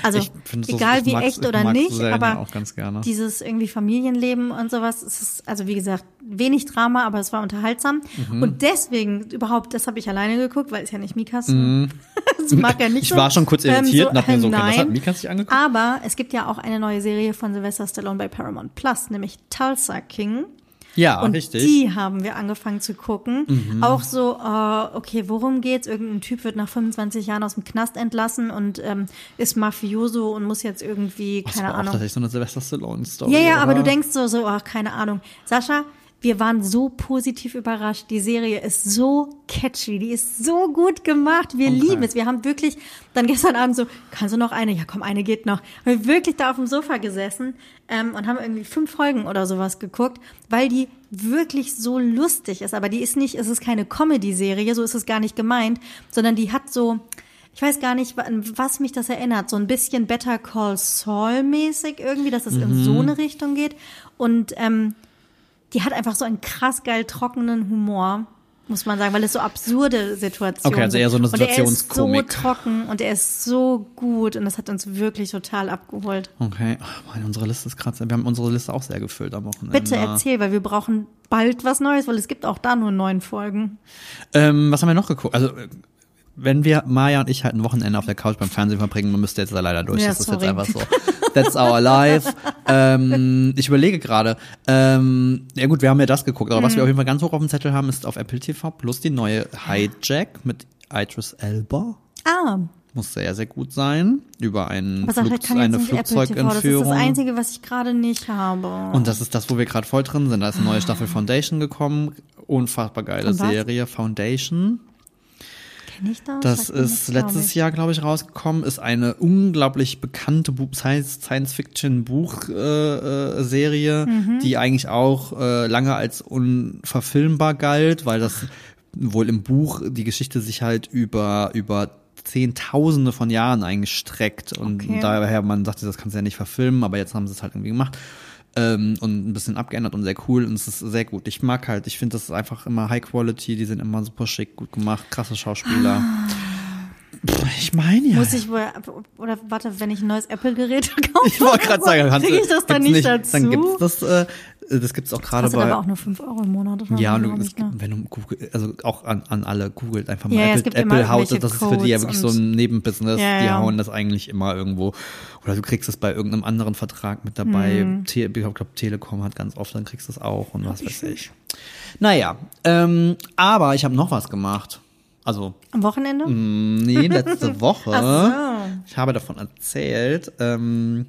Also so- egal ich wie mag's- echt oder nicht, Serien aber auch ganz gerne. dieses irgendwie Familienleben und sowas, es ist also wie gesagt wenig Drama, aber es war unterhaltsam Mhm. und deswegen überhaupt, das habe ich alleine geguckt, weil es ja nicht Mikas. das mag er nicht. Mhm. Ich so. war schon kurz Ähm, irritiert und dachte mir so, okay, nein. hat Mika sich angeguckt? Aber es gibt ja auch eine neue Serie von Sylvester Stallone bei Paramount Plus, nämlich Tulsa King. Ja, Und richtig. Mhm. die haben wir angefangen zu gucken. Auch so, äh, okay, worum geht's? Irgendein Typ wird nach 25 Jahren aus dem Knast entlassen und ähm, ist Mafioso und muss jetzt irgendwie, das keine war auch Ahnung. tatsächlich so eine Sylvester Stallone-Story. Ja, ja, aber du denkst so, so, ach, keine Ahnung. Sascha, wir waren so positiv überrascht. Die Serie ist so catchy, die ist so gut gemacht. Wir Okay. lieben es. Wir haben wirklich dann gestern Abend so, kannst du noch eine? Ja, komm, eine geht noch. Wir haben wirklich da auf dem Sofa gesessen ähm, und haben irgendwie fünf Folgen oder sowas geguckt, weil die wirklich so lustig ist. Aber die ist nicht, es ist keine Comedy-Serie, so ist es gar nicht gemeint, sondern die hat so, ich weiß gar nicht, an was mich das erinnert. So ein bisschen Better Call Saul mäßig irgendwie, dass es in so eine Richtung geht. Und ähm, die hat einfach so einen krass geil trockenen Humor, muss man sagen, weil es so absurde Situationen Okay, also eher so eine sind. Und er ist so Situationskomik. trocken und er ist so gut und das hat uns wirklich total abgeholt. Okay, Ach, Mann, unsere Liste ist gerade, wir haben unsere Liste auch sehr gefüllt am Wochenende. Bitte erzähl, weil wir brauchen bald was Neues, weil es gibt auch da nur neun Folgen. Ähm, was haben wir noch geguckt? Also, äh, wenn wir, Maya und ich halt ein Wochenende auf der Couch beim Fernsehen verbringen, man müsste jetzt da leider durch. Ja, das ist sorry. jetzt einfach so. That's our life. ähm, ich überlege gerade. Ähm, ja gut, wir haben ja das geguckt, aber Mhm. was wir auf jeden Fall ganz hoch auf dem Zettel haben, ist auf Apple TV plus die neue Hijack mit Idris Elba. Ah, Muss sehr, sehr gut sein. Über ein Flug, eine TV. Das ist das Flugzeugentführung. Einzige, was ich gerade nicht habe. Und das ist das, wo wir gerade voll drin sind. Da ist eine neue Staffel Foundation gekommen. Unfassbar geile? Serie. Foundation. Kenn ich das? Das mir ist glaub letztes ich. Jahr, glaube ich, rausgekommen. Ist eine unglaublich bekannte Bu- Science- Science-Fiction-Buch-Serie, äh, Serie, Mhm. die eigentlich auch äh, lange als unverfilmbar galt, weil das wohl im Buch die Geschichte sich halt über über Zehntausende von Jahren eigentlich streckt und Okay. daher man sagte, das kannst du ja nicht verfilmen, aber jetzt haben sie es halt irgendwie gemacht ähm, und ein bisschen abgeändert und sehr cool und es ist sehr gut. Ich mag halt, ich finde das einfach immer High Quality, die sind immer super schick, gut gemacht, krasse Schauspieler. Pff, Ich meine ja. Muss ich wohl, oder warte, wenn ich ein neues Apple-Gerät kaufe? ich wollte gerade sagen, kannst kriege ich das dann gibt's nicht, dazu? Dann gibt's das, äh, das gibt's auch gerade bei. aber auch nur 5 Euro im Monat. Oder ja, und du, es gibt, wenn du Google, also auch an, an alle googelt einfach mal Ja, ja, Apple, immer Apple haut, das ist für die ja wirklich so ein Nebenbusiness, Ja, die ja. hauen das eigentlich immer irgendwo. Oder du kriegst es bei irgendeinem anderen Vertrag mit dabei. Mhm. Ich glaube, Telekom hat ganz oft, dann kriegst du es auch und was weiß ich. Naja, ähm, aber ich habe noch was gemacht. Also, Am Wochenende? mh, nee, letzte Woche. Ach Ich habe davon erzählt. Ähm,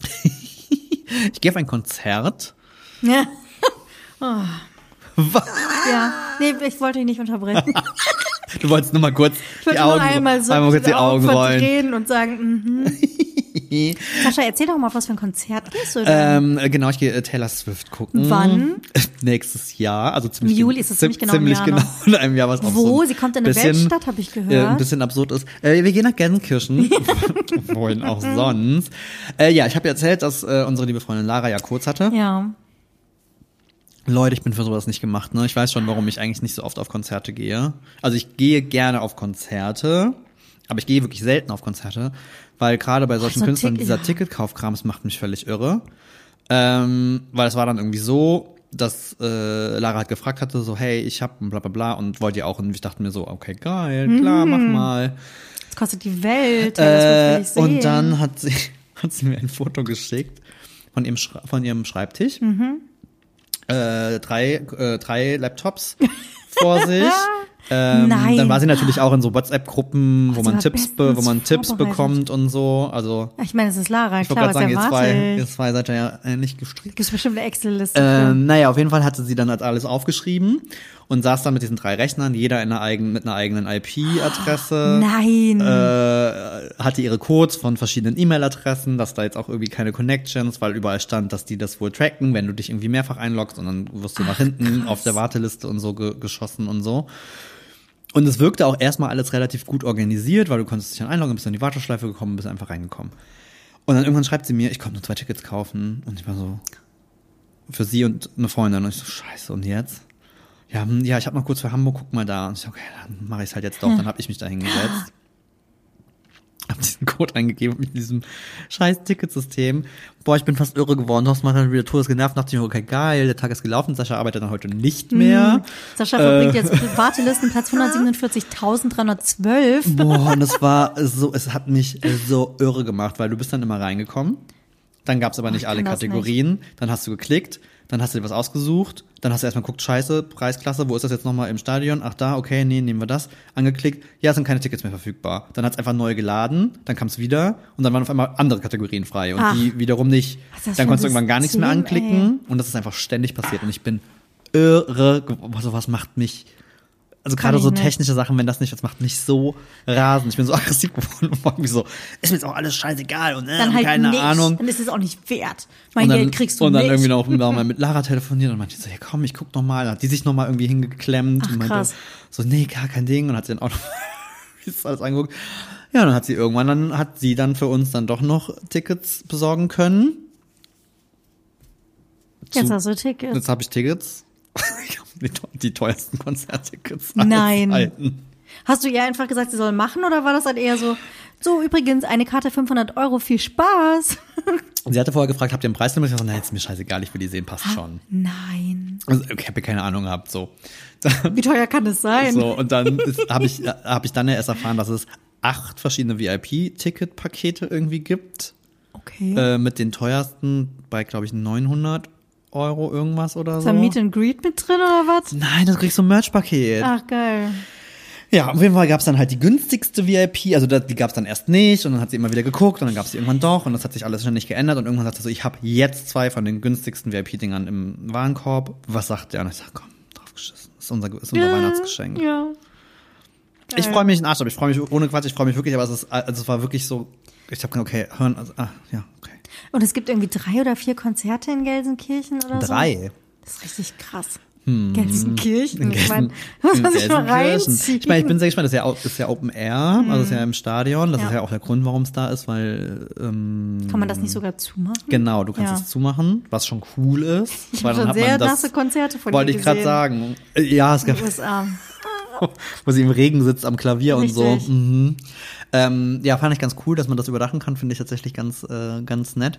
ich gehe auf ein Konzert. Ja. Was? ja. Nee, ich wollte dich nicht unterbrechen. Du wolltest nur mal kurz die Augen, einmal so einmal kurz die Augen rollen. verdrehen und sagen, mhm. Sascha, erzähl doch mal, auf was für ein Konzert gehst du denn? Ähm, äh, genau, ich gehe äh, Taylor Swift gucken. Wann? Nächstes Jahr, also ziemlich Im Juli ist es ziem- ziemlich genau ziemlich Jahr genau in einem Jahr was auch Wo? so Sie kommt in eine bisschen, Weltstadt, hab ich gehört. Äh, ein bisschen absurd ist. Äh, wir gehen nach Gelsenkirchen. Wohin auch sonst. Äh, ja, ich habe ja erzählt, dass äh, unsere liebe Freundin Lara ja kurz hatte. ja. Leute, ich bin für sowas nicht gemacht. Ne? Ich weiß schon, warum ich eigentlich nicht so oft auf Konzerte gehe. Also ich gehe gerne auf Konzerte, aber ich gehe wirklich selten auf Konzerte, weil gerade bei solchen so Künstlern Tick- dieser ja. Ticketkaufkrams macht mich völlig irre. Ähm, weil es war dann irgendwie so, dass äh, Lara halt gefragt hatte, so hey, ich hab bla bla bla und wollte ja auch und ich dachte mir so, okay, geil, klar, mach mal. Das kostet die Welt. Äh, ich sehen. und dann hat sie, hat sie mir ein Foto geschickt von ihrem, Schra von ihrem Schreibtisch. Mhm. Äh, drei, äh, drei Laptops vor sich. Ähm, Nein. Dann war sie natürlich auch in so WhatsApp-Gruppen, wo sie man Tipps, be, wo man Tipps bekommt und so. Also Ich meine, es ist Lara, ich klar, was sagen, ihr zwei, ihr zwei seid ja ähnlich gestrickt. Gibt bestimmt eine Excel-Liste. Ähm, naja, auf jeden Fall hatte sie dann halt alles aufgeschrieben und saß dann mit diesen drei Rechnern, jeder in einer eigenen, mit einer eigenen IP-Adresse. Nein. Äh, hatte ihre Codes von verschiedenen E-Mail-Adressen, dass da jetzt auch irgendwie keine Connections, weil überall stand, dass die das wohl tracken, wenn du dich irgendwie mehrfach einloggst und dann wirst du nach hinten auf der Warteliste und so ge geschossen und so. Und es wirkte auch erstmal alles relativ gut organisiert, weil du konntest dich dann einloggen, bist in die Warteschleife gekommen, bist einfach reingekommen. Und dann irgendwann schreibt sie mir, ich konnte nur zwei Tickets kaufen. Und ich war so, für sie und eine Freundin. Und ich so, scheiße, und jetzt? Ja, hm, ja, ich habe noch kurz für Hamburg, guck mal da. Und ich so, okay, dann mache ich es halt jetzt doch. Dann habe ich mich da hingesetzt. Hab diesen Code eingegeben mit diesem scheiß Ticketsystem. Boah, ich bin fast irre geworden. Du hast mal dann wieder Todes genervt. Dachte ich mir, okay, geil, der Tag ist gelaufen. Sascha arbeitet dann heute nicht mehr. Sascha verbringt jetzt Wartelistenplatz 147.312. Boah, und es war so, es hat mich so irre gemacht, weil du bist dann immer reingekommen. Dann gab's aber nicht ich alle Kategorien. Dann hast du geklickt, dann hast du dir was ausgesucht, dann hast du erstmal geguckt, scheiße, Preisklasse, wo ist das jetzt nochmal im Stadion? Ach da, okay, nee, nehmen wir das. Angeklickt, ja, es sind keine Tickets mehr verfügbar. Dann hat's einfach neu geladen, dann kam's wieder und dann waren auf einmal andere Kategorien frei und Ach. die wiederum nicht. Dann konntest du irgendwann gar nichts mehr System, anklicken und das ist einfach ständig passiert und ich bin irre, sowas macht mich also gerade so nicht. technische Sachen, wenn das nicht, das macht mich so rasend. Ich bin so aggressiv geworden und war irgendwie so, ist mir jetzt auch alles scheißegal und, äh, Dann halt keine nicht. Ahnung. Dann ist es auch nicht wert. Mein Und dann, Geld kriegst du und dann nicht. irgendwie noch noch mal mit Lara telefoniert und meinte so, ja komm, ich guck noch mal. Dann hat die sich noch mal irgendwie hingeklemmt Ach, und meinte krass. so, nee, gar kein Ding und hat sie dann auch noch wie ist alles angeguckt. Ja, dann hat sie irgendwann dann hat sie dann für uns dann doch noch Tickets besorgen können. Jetzt Zu- hast du Tickets. Jetzt habe ich Tickets. Ich die, die teuersten aller Nein. Zeiten. Hast du ihr einfach gesagt, sie soll machen oder war das dann eher so, so übrigens, eine Karte 500 Euro, viel Spaß? Und sie hatte vorher gefragt, habt ihr einen Preislimit? Ich habe gesagt, nein, ist mir scheißegal, ich will die sehen, passt schon. Nein. Also, ich habe keine Ahnung gehabt, so. Wie teuer kann es sein? So, und dann habe ich, hab ich dann ja erst erfahren, dass es acht verschiedene VIP-Ticket-Pakete irgendwie gibt. Okay. Äh, mit den teuersten bei, glaube ich, 900 Euro irgendwas oder ist so. da Meet and Greet mit drin oder was? Nein, das kriegst du ein Merch-Paket. Ach, geil. Ja, auf jeden Fall gab's dann halt die günstigste VIP, also die gab's dann erst nicht und dann hat sie immer wieder geguckt und dann gab's sie irgendwann doch und das hat sich alles ständig geändert und irgendwann sagte sie so, ich habe jetzt zwei von den günstigsten VIP-Dingern im Warenkorb. Was sagt der? Und ich sag, komm, drauf geschissen. Das ist unser, ist unser Weihnachtsgeschenk. Ja. Ich freue mich in Arsch, aber ich freue mich ohne Quatsch, ich freue mich wirklich, aber es ist, also es war wirklich so, ich habe gedacht, okay, hören, also, ah, ja, okay. Und es gibt irgendwie drei oder vier Konzerte in Gelsenkirchen oder so? Drei. Das ist richtig krass. Gelsenkirchen. Ich meine, muss man sich mal reinziehen. Ich meine, ich bin sehr gespannt, das ist ja, das ist ja Open Air, also das ist ja im Stadion, das Ja. ist ja auch der Grund, warum es da ist, weil, ähm, Kann man das nicht sogar zumachen? genau, du kannst Ja. es zumachen, was schon cool ist. Ich weil schon sehr das, nasse Konzerte von wollte ich gerade sagen. Äh, Ja, es gab, USA. wo sie im Regen sitzt am Klavier und so. Richtig. Mhm. Ähm, ja, fand ich ganz cool, dass man das überdachen kann, finde ich tatsächlich ganz, äh, ganz nett.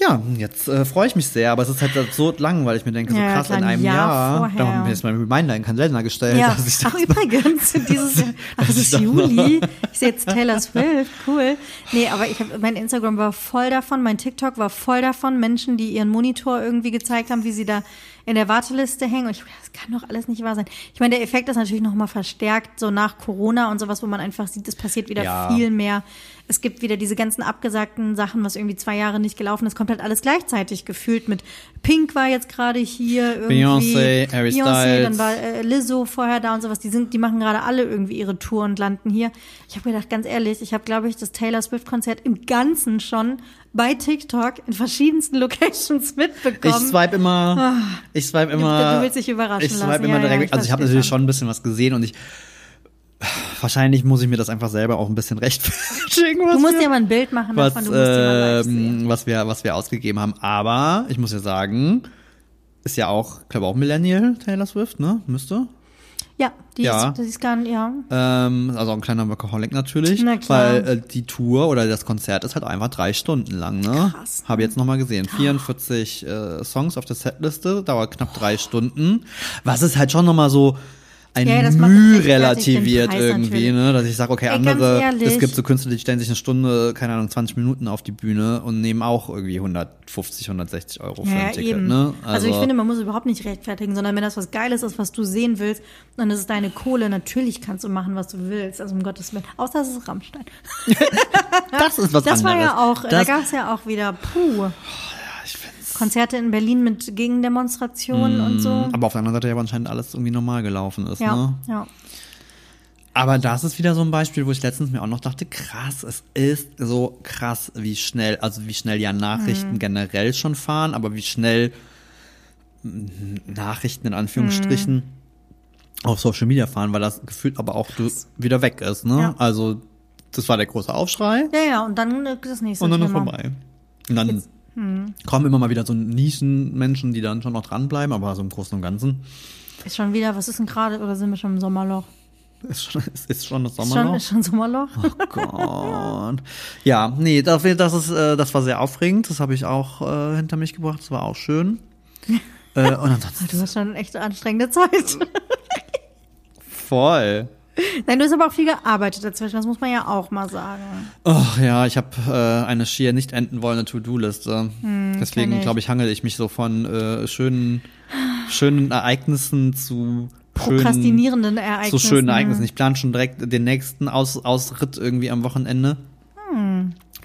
Ja, jetzt äh, freue ich mich sehr, aber es ist halt so lang, weil ich mir denke, so Ja, krass, klar, in ein einem Jahr Jahr, vorher. da haben wir jetzt mal einen Reminder in den Kalender gestellt, Ja. dass ich das Ach, übrigens, dieses Jahr, ach, es ist Juli. Ich sehe jetzt Taylor Swift, cool. Nee, aber ich habe, mein Instagram war voll davon, mein TikTok war voll davon, Menschen, die ihren Monitor irgendwie gezeigt haben, wie sie da in der Warteliste hängen. Und ich, das kann doch alles nicht wahr sein. Ich meine, der Effekt ist natürlich nochmal verstärkt, so nach Corona und sowas, wo man einfach sieht, es passiert wieder Ja. viel mehr. Es gibt wieder diese ganzen abgesagten Sachen, was irgendwie zwei Jahre nicht gelaufen ist, kommt halt alles gleichzeitig gefühlt mit Pink war jetzt gerade hier irgendwie. Beyoncé, Harry Beyoncé, dann war äh, Lizzo vorher da und sowas. Die sind, die machen gerade alle irgendwie ihre Tour und landen hier. Ich habe gedacht, ganz ehrlich, ich habe, glaube ich, das Taylor Swift Konzert im Ganzen schon bei TikTok in verschiedensten Locations Ich mitbekommen. swipe immer, ich swipe immer. du willst dich überraschen Ich swipe lassen. immer Ja, ja, direkt. ich also ich habe natürlich schon ein bisschen was gesehen und ich, wahrscheinlich muss ich mir das einfach selber auch ein bisschen rechtfertigen. du musst wir- dir mal ein Bild machen was, davon, du musst dir mal ähm, was wir, was wir ausgegeben haben. Aber ich muss ja sagen, ist ja auch, glaube auch Millennial Taylor Swift, ne? Müsste. Ja, die Ja. ist, die ist gar ja. Ähm, also auch ein kleiner Workaholic natürlich, Na klar. weil äh, die Tour oder das Konzert ist halt einfach drei Stunden lang, ne? Krass. Habe jetzt nochmal gesehen. 44 äh, Songs auf der Setliste, dauert knapp drei Stunden. Was ist halt schon nochmal so ein Ja, das Mühe relativiert irgendwie, natürlich. ne? Dass ich sage, okay, Ey, andere, es gibt so Künstler, die stellen sich eine Stunde, keine Ahnung, 20 Minuten auf die Bühne und nehmen auch irgendwie 150, 160 Euro für Ja, ein Ticket, eben. ne? Also, ich finde, man muss überhaupt nicht rechtfertigen, sondern wenn das was Geiles ist, was du sehen willst, dann ist es deine Kohle. Natürlich kannst du machen, was du willst. Also um Gottes Willen. Außer es ist Rammstein. das ist was Das anderes. war ja auch, da das, gab es ja auch wieder, puh, Konzerte in Berlin mit Gegendemonstrationen und so. aber auf der anderen Seite ja anscheinend alles irgendwie normal gelaufen ist, Ja, ne? ja. Aber das ist wieder so ein Beispiel, wo ich letztens mir auch noch dachte, krass, es ist so krass, wie schnell, also wie schnell ja Nachrichten Mhm. generell schon fahren, aber wie schnell mm, Nachrichten in Anführungsstrichen Mhm. auf Social Media fahren, weil das gefühlt aber auch du, wieder weg ist, ne? Ja. Also, das war der große Aufschrei Ja, ja, und dann das nächste und dann ist Thema. vorbei. Und dann hm. kommen immer mal wieder so Nischenmenschen, die dann schon noch dranbleiben, aber so im Großen und Ganzen Ist schon wieder, was ist denn gerade, oder sind wir schon im Sommerloch? Ist schon, ist, ist schon das Ist schon, Sommerloch? ist schon Sommerloch? Oh Gott. Ja, nee, das, das, ist, äh, das war sehr aufregend. Das habe ich auch äh, hinter mich gebracht. Das war auch schön. äh, und ansonsten Du hast schon eine echt anstrengende Zeit. voll. Nein, du hast aber auch viel gearbeitet dazwischen, das muss man ja auch mal sagen. Oh ja, ich habe äh, eine schier nicht enden wollende To-Do-Liste. Deswegen kenn ich. glaube ich, hangel ich mich so von äh, schönen, schönen Ereignissen zu schönen, Prokrastinierenden Ereignissen. zu schönen Ereignissen. Ich plane schon direkt den nächsten Aus Ausritt irgendwie am Wochenende.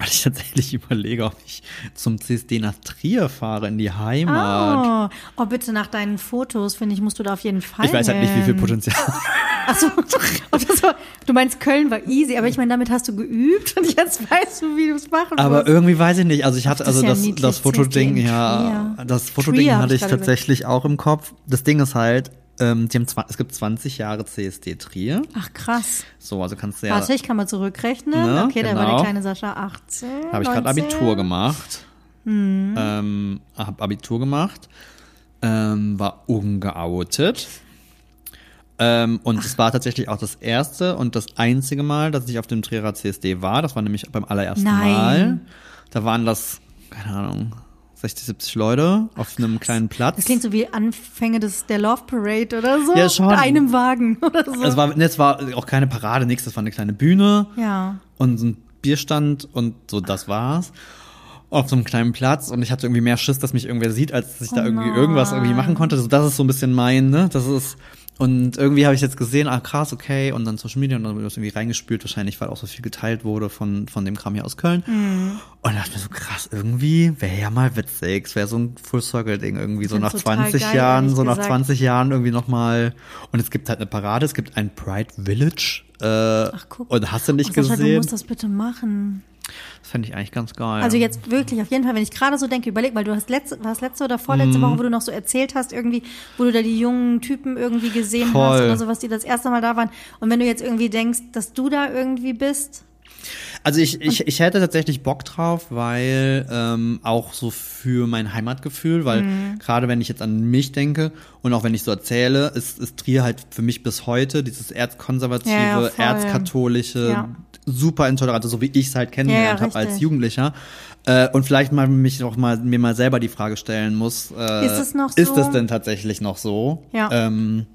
Weil ich tatsächlich überlege, ob ich zum CSD nach Trier fahre in die Heimat. Oh, oh, bitte nach deinen Fotos, finde ich, musst du da auf jeden Fall ich weiß halt nicht, wie viel. Potenzial. Achso, das war, du meinst, Köln war easy, aber ich meine, damit hast du geübt und jetzt weißt du, wie du es machen Aber musst. irgendwie weiß ich nicht. Also ich hatte, das also ist ja das, das Fotoding, ja, das Fotoding hatte ich ich tatsächlich auch im Kopf. Das Ding ist halt, ähm, die haben es gibt 20 Jahre CSD Trier. Ach krass. So, also kannst du ja, Warte, ich kann mal zurückrechnen. Ne, okay, da war genau. die kleine Sascha 18. habe ich gerade 19. Abitur gemacht. Mhm. Ähm, hab Abitur gemacht, ähm, war ungeoutet. Ähm, und es war tatsächlich auch das erste und das einzige Mal, dass ich auf dem Trierer CSD war. Das war nämlich beim allerersten Nein. Mal. Da waren das, keine Ahnung, 60, 70 Leute auf einem kleinen Platz. Das klingt so wie Anfänge des, der Love Parade oder so. Ja, schon. Mit einem Wagen oder so. es war, ne, es war auch keine Parade, nichts. Das war eine kleine Bühne ja. und so ein Bierstand und so, das war's. Auf so einem kleinen Platz und ich hatte irgendwie mehr Schiss, dass mich irgendwer sieht, als dass ich da Oh irgendwie irgendwas irgendwie machen konnte. Also das ist so ein bisschen mein, ne? Das ist, und irgendwie habe ich jetzt gesehen, ah krass, okay, und dann Social Media und dann wird das irgendwie reingespült, wahrscheinlich, weil auch so viel geteilt wurde von, von dem Kram hier aus Köln. Mhm. Und da dachte mir so, krass, irgendwie wäre ja mal witzig. Es wäre so ein Full-Circle-Ding irgendwie, so nach find's total 20 geil, Jahren, so nach gesagt. 20 Jahren irgendwie nochmal. Und es gibt halt eine Parade, es gibt ein Pride Village. Äh, Ach, guck. Und hast du nicht Oh, Sascha, du gesehen? musst das bitte machen. Das fände ich eigentlich ganz geil. Also jetzt wirklich, auf jeden Fall, wenn ich gerade so denke, überleg, weil du hast letzte, war es letzte oder vorletzte Mhm. Woche, wo du noch so erzählt hast, irgendwie, wo du da die jungen Typen irgendwie gesehen hast Voll. oder sowas, die das erste Mal da waren. Und wenn du jetzt irgendwie denkst, dass du da irgendwie bist, Also ich, ich, ich hätte tatsächlich Bock drauf, weil ähm, auch so für mein Heimatgefühl, weil Mhm. gerade wenn ich jetzt an mich denke und auch wenn ich so erzähle, ist, ist Trier halt für mich bis heute dieses erzkonservative, Ja, erzkatholische, Ja. super intolerante, so wie ich es halt kennengelernt Ja, habe als. Jugendlicher. Äh, und vielleicht mal mich auch mal mir mal selber die Frage stellen muss, äh, Ist es noch ist so? es denn tatsächlich noch so? Ja. Ähm,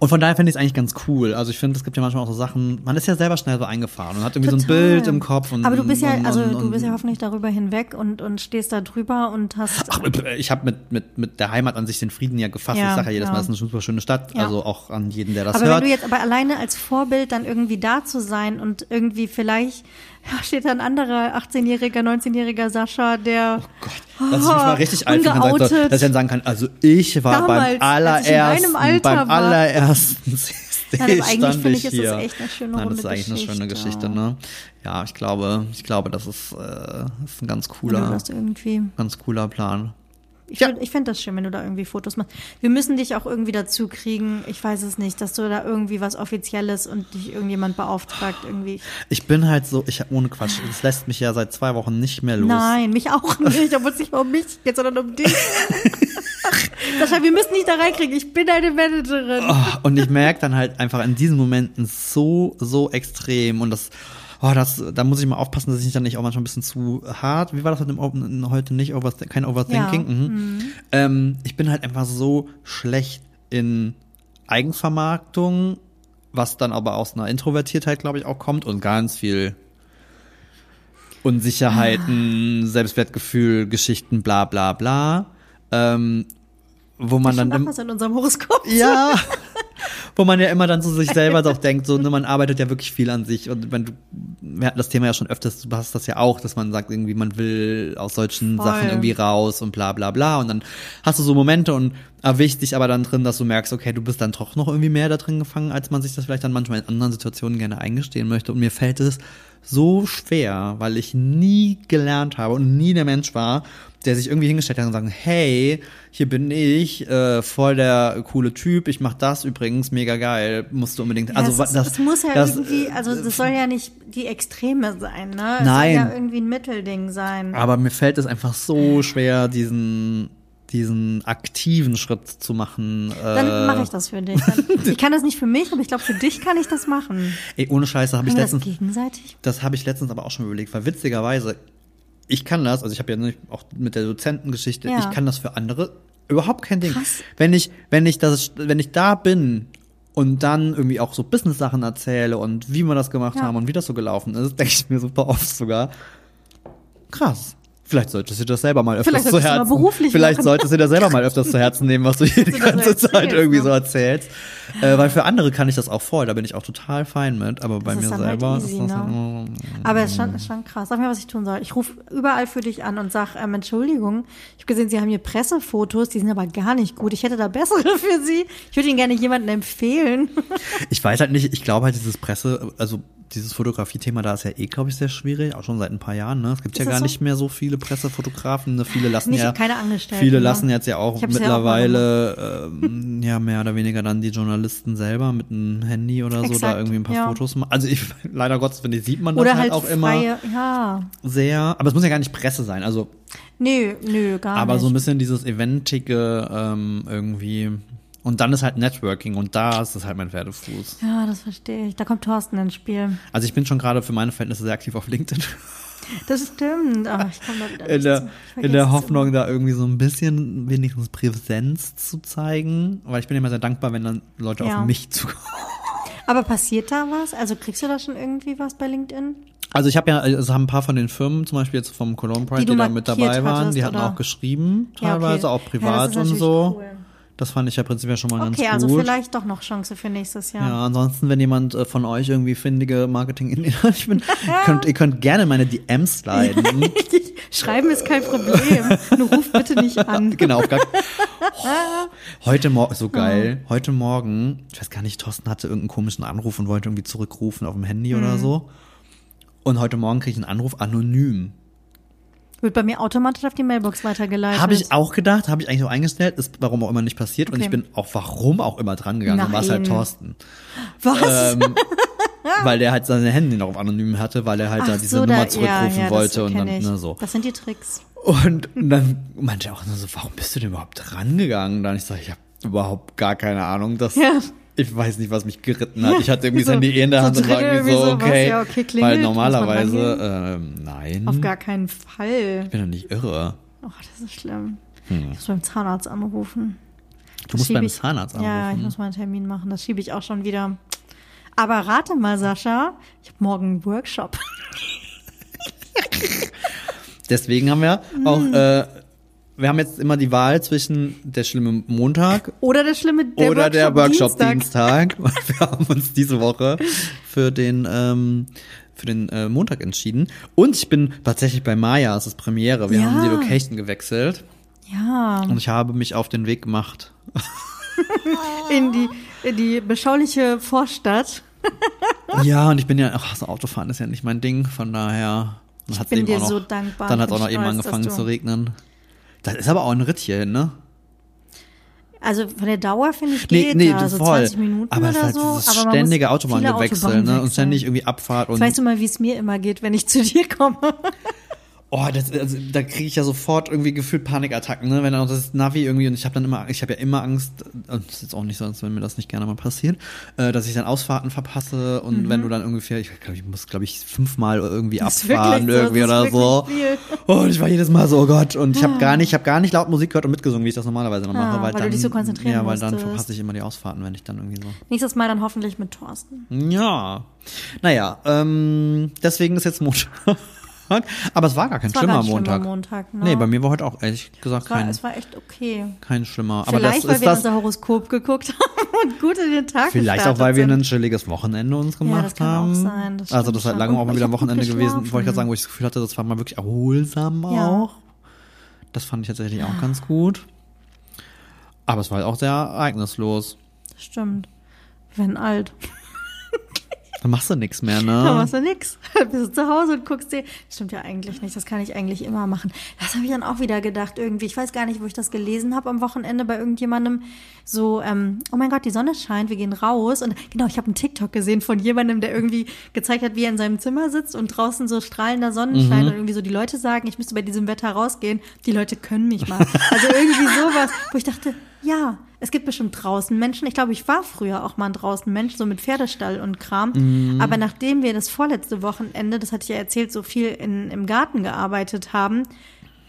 und von daher finde ich es eigentlich ganz cool. Also ich finde, es gibt ja manchmal auch so Sachen, man ist ja selber schnell so eingefahren und hat irgendwie so ein Total. Bild im Kopf. Und, aber du bist ja, und, also und, du bist ja hoffentlich darüber hinweg und, und stehst da drüber und hast, Ach, ich habe mit, mit, mit der Heimat an sich den Frieden ja gefasst. Ja, ich sage ja jedes ja. Mal, es ist eine super schöne Stadt. Ja. Also auch an jeden, der das aber hört. wenn du jetzt aber alleine als Vorbild dann irgendwie da zu sein und irgendwie vielleicht ja, steht da ein anderer 18-jähriger, 19-jähriger Sascha, der Gott, dass ich mich mal richtig alt ungeoutet. dass ich dann sagen kann, also ich war Damals, beim allerersten, beim war. allerersten CSD Nein, aber eigentlich finde ich, ist hier. echt eine schöne Nein, das runde ist eigentlich eine schöne Geschichte. Geschichte, ne? Ja, ich glaube, ich glaube, das ist, äh, das ist ein ganz cooler, das ganz cooler Plan. Ich, Ja. würd- ich finde das schön, wenn du da irgendwie Fotos machst. Wir müssen dich auch irgendwie dazu kriegen, ich weiß es nicht, dass du da irgendwie was Offizielles und dich irgendjemand beauftragt irgendwie. Ich bin halt so, ich ohne Quatsch, das lässt mich ja seit zwei Wochen nicht mehr los. Nein, mich auch nicht, obwohl es nicht um mich geht, sondern um dich. Sascha, wir müssen dich da reinkriegen. Ich bin deine Managerin. Oh, und ich merke dann halt einfach in diesen Momenten so, so extrem und das, oh, das, da muss ich mal aufpassen, dass ich dann nicht auch manchmal ein bisschen zu hart, wie war das mit dem Open, heute nicht, over, kein Overthinking, Ja, mhm. Ähm, ich bin halt einfach so schlecht in Eigenvermarktung, was dann aber aus einer Introvertiertheit, glaube ich, auch kommt und ganz viel Unsicherheiten, Selbstwertgefühl, Geschichten, bla bla bla. Ähm, wo man dann im, was in unserem Horoskop. ja. Wo man ja immer dann zu sich selber doch denkt, so, ne, man arbeitet ja wirklich viel an sich. Und wenn du, wir hatten das Thema ja schon öfters, du hast das ja auch, dass man sagt, irgendwie, man will aus solchen Voll. Sachen irgendwie raus und bla bla bla. Und dann hast du so Momente und erwischt dich aber dann drin, dass du merkst, okay, du bist dann doch noch irgendwie mehr da drin gefangen, als man sich das vielleicht dann manchmal in anderen Situationen gerne eingestehen möchte. Und mir fällt es so schwer, weil ich nie gelernt habe und nie der Mensch war, der sich irgendwie hingestellt hat und sagen, hey, hier bin ich, äh, voll der coole Typ, ich mach das übrigens, mega geil, musst du unbedingt. Also ja, es, das, ist, es muss ja das, irgendwie, also das soll ja nicht die Extreme sein, ne? Es Nein. soll ja irgendwie ein Mittelding sein. Aber mir fällt es einfach so schwer, diesen diesen aktiven Schritt zu machen. Dann äh, mache ich das für dich. Ich kann das nicht für mich, aber ich glaube, für dich kann ich das machen. Ey, ohne Scheiße habe ich wir das letztens, gegenseitig? das habe ich letztens aber auch schon überlegt, weil witzigerweise, ich kann das, also ich habe ja auch mit der Dozentengeschichte, Ja. ich kann das für andere überhaupt kein Ding. Krass. Wenn ich, wenn ich das, wenn ich da bin und dann irgendwie auch so Business-Sachen erzähle und wie wir das gemacht Ja. haben und wie das so gelaufen ist, denke ich mir super oft sogar, krass. Vielleicht solltest du das selber mal öfters zu Herzen. beruflich Vielleicht machen. solltest du dir selber mal öfters zu Herzen nehmen, was du hier die ganze Zeit irgendwie ne? so erzählst. Äh, weil für andere kann ich das auch voll, da bin ich auch total fein mit, aber bei Das mir dann halt selber easy, ist das ne? Aber es ist schon, ist schon krass. Sag mir, was ich tun soll. Ich rufe überall für dich an und sag, ähm, Entschuldigung, ich habe gesehen, Sie haben hier Pressefotos, die sind aber gar nicht gut. Ich hätte da bessere für Sie. Ich würde Ihnen gerne jemanden empfehlen. Ich weiß halt nicht, ich glaube halt dieses Presse, also dieses Fotografie-Thema da ist ja eh, glaube ich, sehr schwierig, auch schon seit ein paar Jahren. Ne? Es gibt Ist ja gar so? nicht mehr so viele Pressefotografen. Ne? Viele lassen Nicht- ja, keine Angestellten, viele ne? lassen jetzt ja auch hab's ja auch mittlerweile ähm, ja mehr oder weniger dann die Journalisten selber mit einem Handy oder so da Exakt, irgendwie ein paar ja. Fotos machen. Also ich, leider Gottes, finde ich, sieht man das Oder halt, halt auch immer freie, ja. sehr. Aber es muss ja gar nicht Presse sein. Also Nö, nö, gar aber nicht. so ein bisschen dieses Eventige ähm, irgendwie. Und dann ist halt Networking und da ist es halt mein Pferdefuß. ja, das verstehe ich. Da kommt Thorsten ins Spiel. Also ich bin schon gerade für meine Verhältnisse sehr aktiv auf LinkedIn. Das stimmt. Aber ich komme da wieder In der, in der es Hoffnung, da irgendwie so ein bisschen wenigstens Präsenz zu zeigen. Weil ich bin immer sehr dankbar, wenn dann Leute Ja. auf mich zukommen. Aber passiert da was? Also kriegst du da schon irgendwie was bei LinkedIn? Also ich habe ja, also haben ein paar von den Firmen, zum Beispiel jetzt vom Cologne Pride, Die die, da mit dabei waren, die hatten oder? auch geschrieben, Ja, okay. teilweise auch Ja, das privat ist und so. cool. Das fand ich ja prinzipiell schon mal Okay, ganz also gut. vielleicht doch noch Chance für nächstes Jahr. Ja, ansonsten, wenn jemand äh, von euch irgendwie findige marketing ich bin, könnt, ihr könnt gerne meine DMs leiten. Schreiben ist kein Problem. Nur ruf bitte nicht an. genau, gar, oh, heute Morgen, so geil, heute Morgen, ich weiß gar nicht, Thorsten hatte irgendeinen komischen Anruf und wollte irgendwie zurückrufen auf dem Handy oder Mhm. so. Und heute Morgen kriege ich einen Anruf anonym. Wird bei mir automatisch auf die Mailbox weitergeleitet. Habe ich auch gedacht, habe ich eigentlich so eingestellt, ist warum auch immer nicht passiert. Und Okay. ich bin auch warum auch immer dran gegangen. Dann war es halt. Thorsten. Was? Ähm, weil der halt seine Handy noch auf anonym hatte, weil er halt da Ach diese so, Nummer da- zurückrufen ja, ja, wollte das und dann ich. ne, so. Das sind die Tricks. Und dann meinte er auch nur so, warum bist du denn überhaupt dran gegangen? Dann ich sage, ich habe überhaupt gar keine Ahnung. Das, Ja. Ich weiß nicht, was mich geritten hat. Ich hatte irgendwie das So- Handy eh in der so Hand und war irgendwie so, okay. Ja, okay, klingelt, weil normalerweise, ähm, nein. Auf gar keinen Fall. ich bin doch nicht irre. Oh, das ist schlimm. Ich muss beim Zahnarzt anrufen. Hm. Du Das musst beim ich- Zahnarzt Ja, ich anrufen. muss mal einen Termin machen. Das schiebe ich auch schon wieder. Aber rate mal, Sascha, ich habe morgen einen Workshop. Deswegen haben wir Hm. auch, äh, wir haben jetzt immer die Wahl zwischen der schlimme Montag Oder der schlimme der oder der Workshop Workshop-Dienstag. wir haben uns diese Woche für den ähm, für den äh, Montag entschieden. Und ich bin tatsächlich bei Maya, es ist Premiere. Wir Ja. haben die Location gewechselt Ja, und ich habe mich auf den Weg gemacht. in die, in die beschauliche Vorstadt. Ja, und ich bin ja, ach, so Autofahren ist ja nicht mein Ding, von daher. Dann hat's bin dir so dankbar. Dann Ich hat auch noch eben angefangen zu regnen. Das ist aber auch ein Ritt hier hin, ne? Also von der Dauer finde ich Nee, geht nee, da, du so voll. 20 Minuten aber oder halt so. aber man muss ständige viele Autobahngewechsel, ne? Und ständig irgendwie Abfahrt und. Weißt du mal, wie es mir immer geht, wenn ich zu dir komme. Oh, das, also, da kriege ich ja sofort irgendwie gefühlt Panikattacken, ne? Wenn dann auch das Navi irgendwie und ich habe dann immer, ich habe ja immer Angst, und es ist jetzt auch nicht so, als wenn mir das nicht gerne mal passiert, äh, dass ich dann Ausfahrten verpasse und wenn du dann ungefähr, ich glaube, ich muss, glaube ich, fünfmal irgendwie Mhm. Das abfahren so, irgendwie das oder so. wirklich Und ich war jedes Mal so, oh Gott, und ich habe gar nicht, ich habe gar nicht laut Musik gehört und mitgesungen, wie ich das normalerweise noch Ah, mache, weil, weil du dann, dich so konzentrieren ja, weil dann musstest. verpasse ich immer die Ausfahrten, wenn ich dann irgendwie so. Nächstes Mal dann hoffentlich mit Thorsten. Ja. Naja, ähm, deswegen ist jetzt Montag. Aber es war gar kein war schlimmer gar Montag. Montag, ne? Nee, bei mir war heute auch ehrlich gesagt Es war, kein, es war echt okay. kein schlimmer. Aber Vielleicht, das weil ist wir das, unser Horoskop geguckt haben und gut in den Tag vielleicht auch, weil wir sind. ein chilliges Wochenende uns gemacht das kann auch haben. sein, das also das ist halt lange auch mal wieder ein Wochenende gewesen, wollte ich gerade sagen, wo ich das Gefühl hatte, das war mal wirklich erholsam Ja. auch. Das fand ich tatsächlich auch ganz gut. Aber es war halt auch sehr ereignislos. Stimmt. Wir werden alt. Dann machst du nichts mehr, Dann ne? machst du nix. Dann bist du zu Hause und guckst dir. Stimmt ja eigentlich nicht. Das kann ich eigentlich immer machen. Das habe ich dann auch wieder gedacht irgendwie. Ich weiß gar nicht, wo ich das gelesen habe am Wochenende bei irgendjemandem. So, ähm, oh mein Gott, die Sonne scheint, wir gehen raus. Und genau, ich habe einen TikTok gesehen von jemandem, der irgendwie gezeigt hat, wie er in seinem Zimmer sitzt und draußen so strahlender Sonnenschein und irgendwie so die Leute sagen, ich müsste bei diesem Wetter rausgehen. Die Leute können mich mal. Also irgendwie sowas, wo ich dachte, ja, es gibt bestimmt draußen Menschen. Ich glaube, ich war früher auch mal ein draußen Mensch, so mit Pferdestall und Kram. Aber nachdem wir das vorletzte Wochenende, das hatte ich ja erzählt, so viel in, im Garten gearbeitet haben,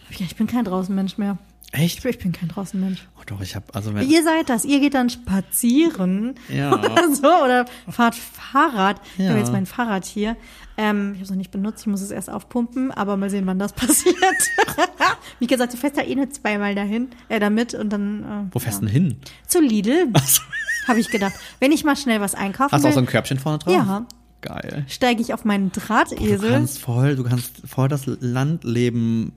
hab ich ich bin kein Draußenmensch mehr. Echt? Ich, ich bin kein Draußenmensch. Oh, doch, ich habe also wenn, Ihr seid das. Ihr geht dann spazieren Ja. oder so oder fahrt Fahrrad. Ich Ja. habe jetzt mein Fahrrad hier. Ähm, ich habe es noch nicht benutzt. Ich muss es erst aufpumpen, aber mal sehen, wann das passiert. Wie gesagt, du fährst da eh nur zweimal dahin, äh, damit und dann äh, wo fährst du denn hin? zu Lidl. Achso. Habe ich gedacht. Wenn ich mal schnell was einkaufen Hast du auch so ein Körbchen vorne drauf? Ja. Geil. steige ich auf meinen Du Drahtesel. kannst voll, du kannst voll das Landleben.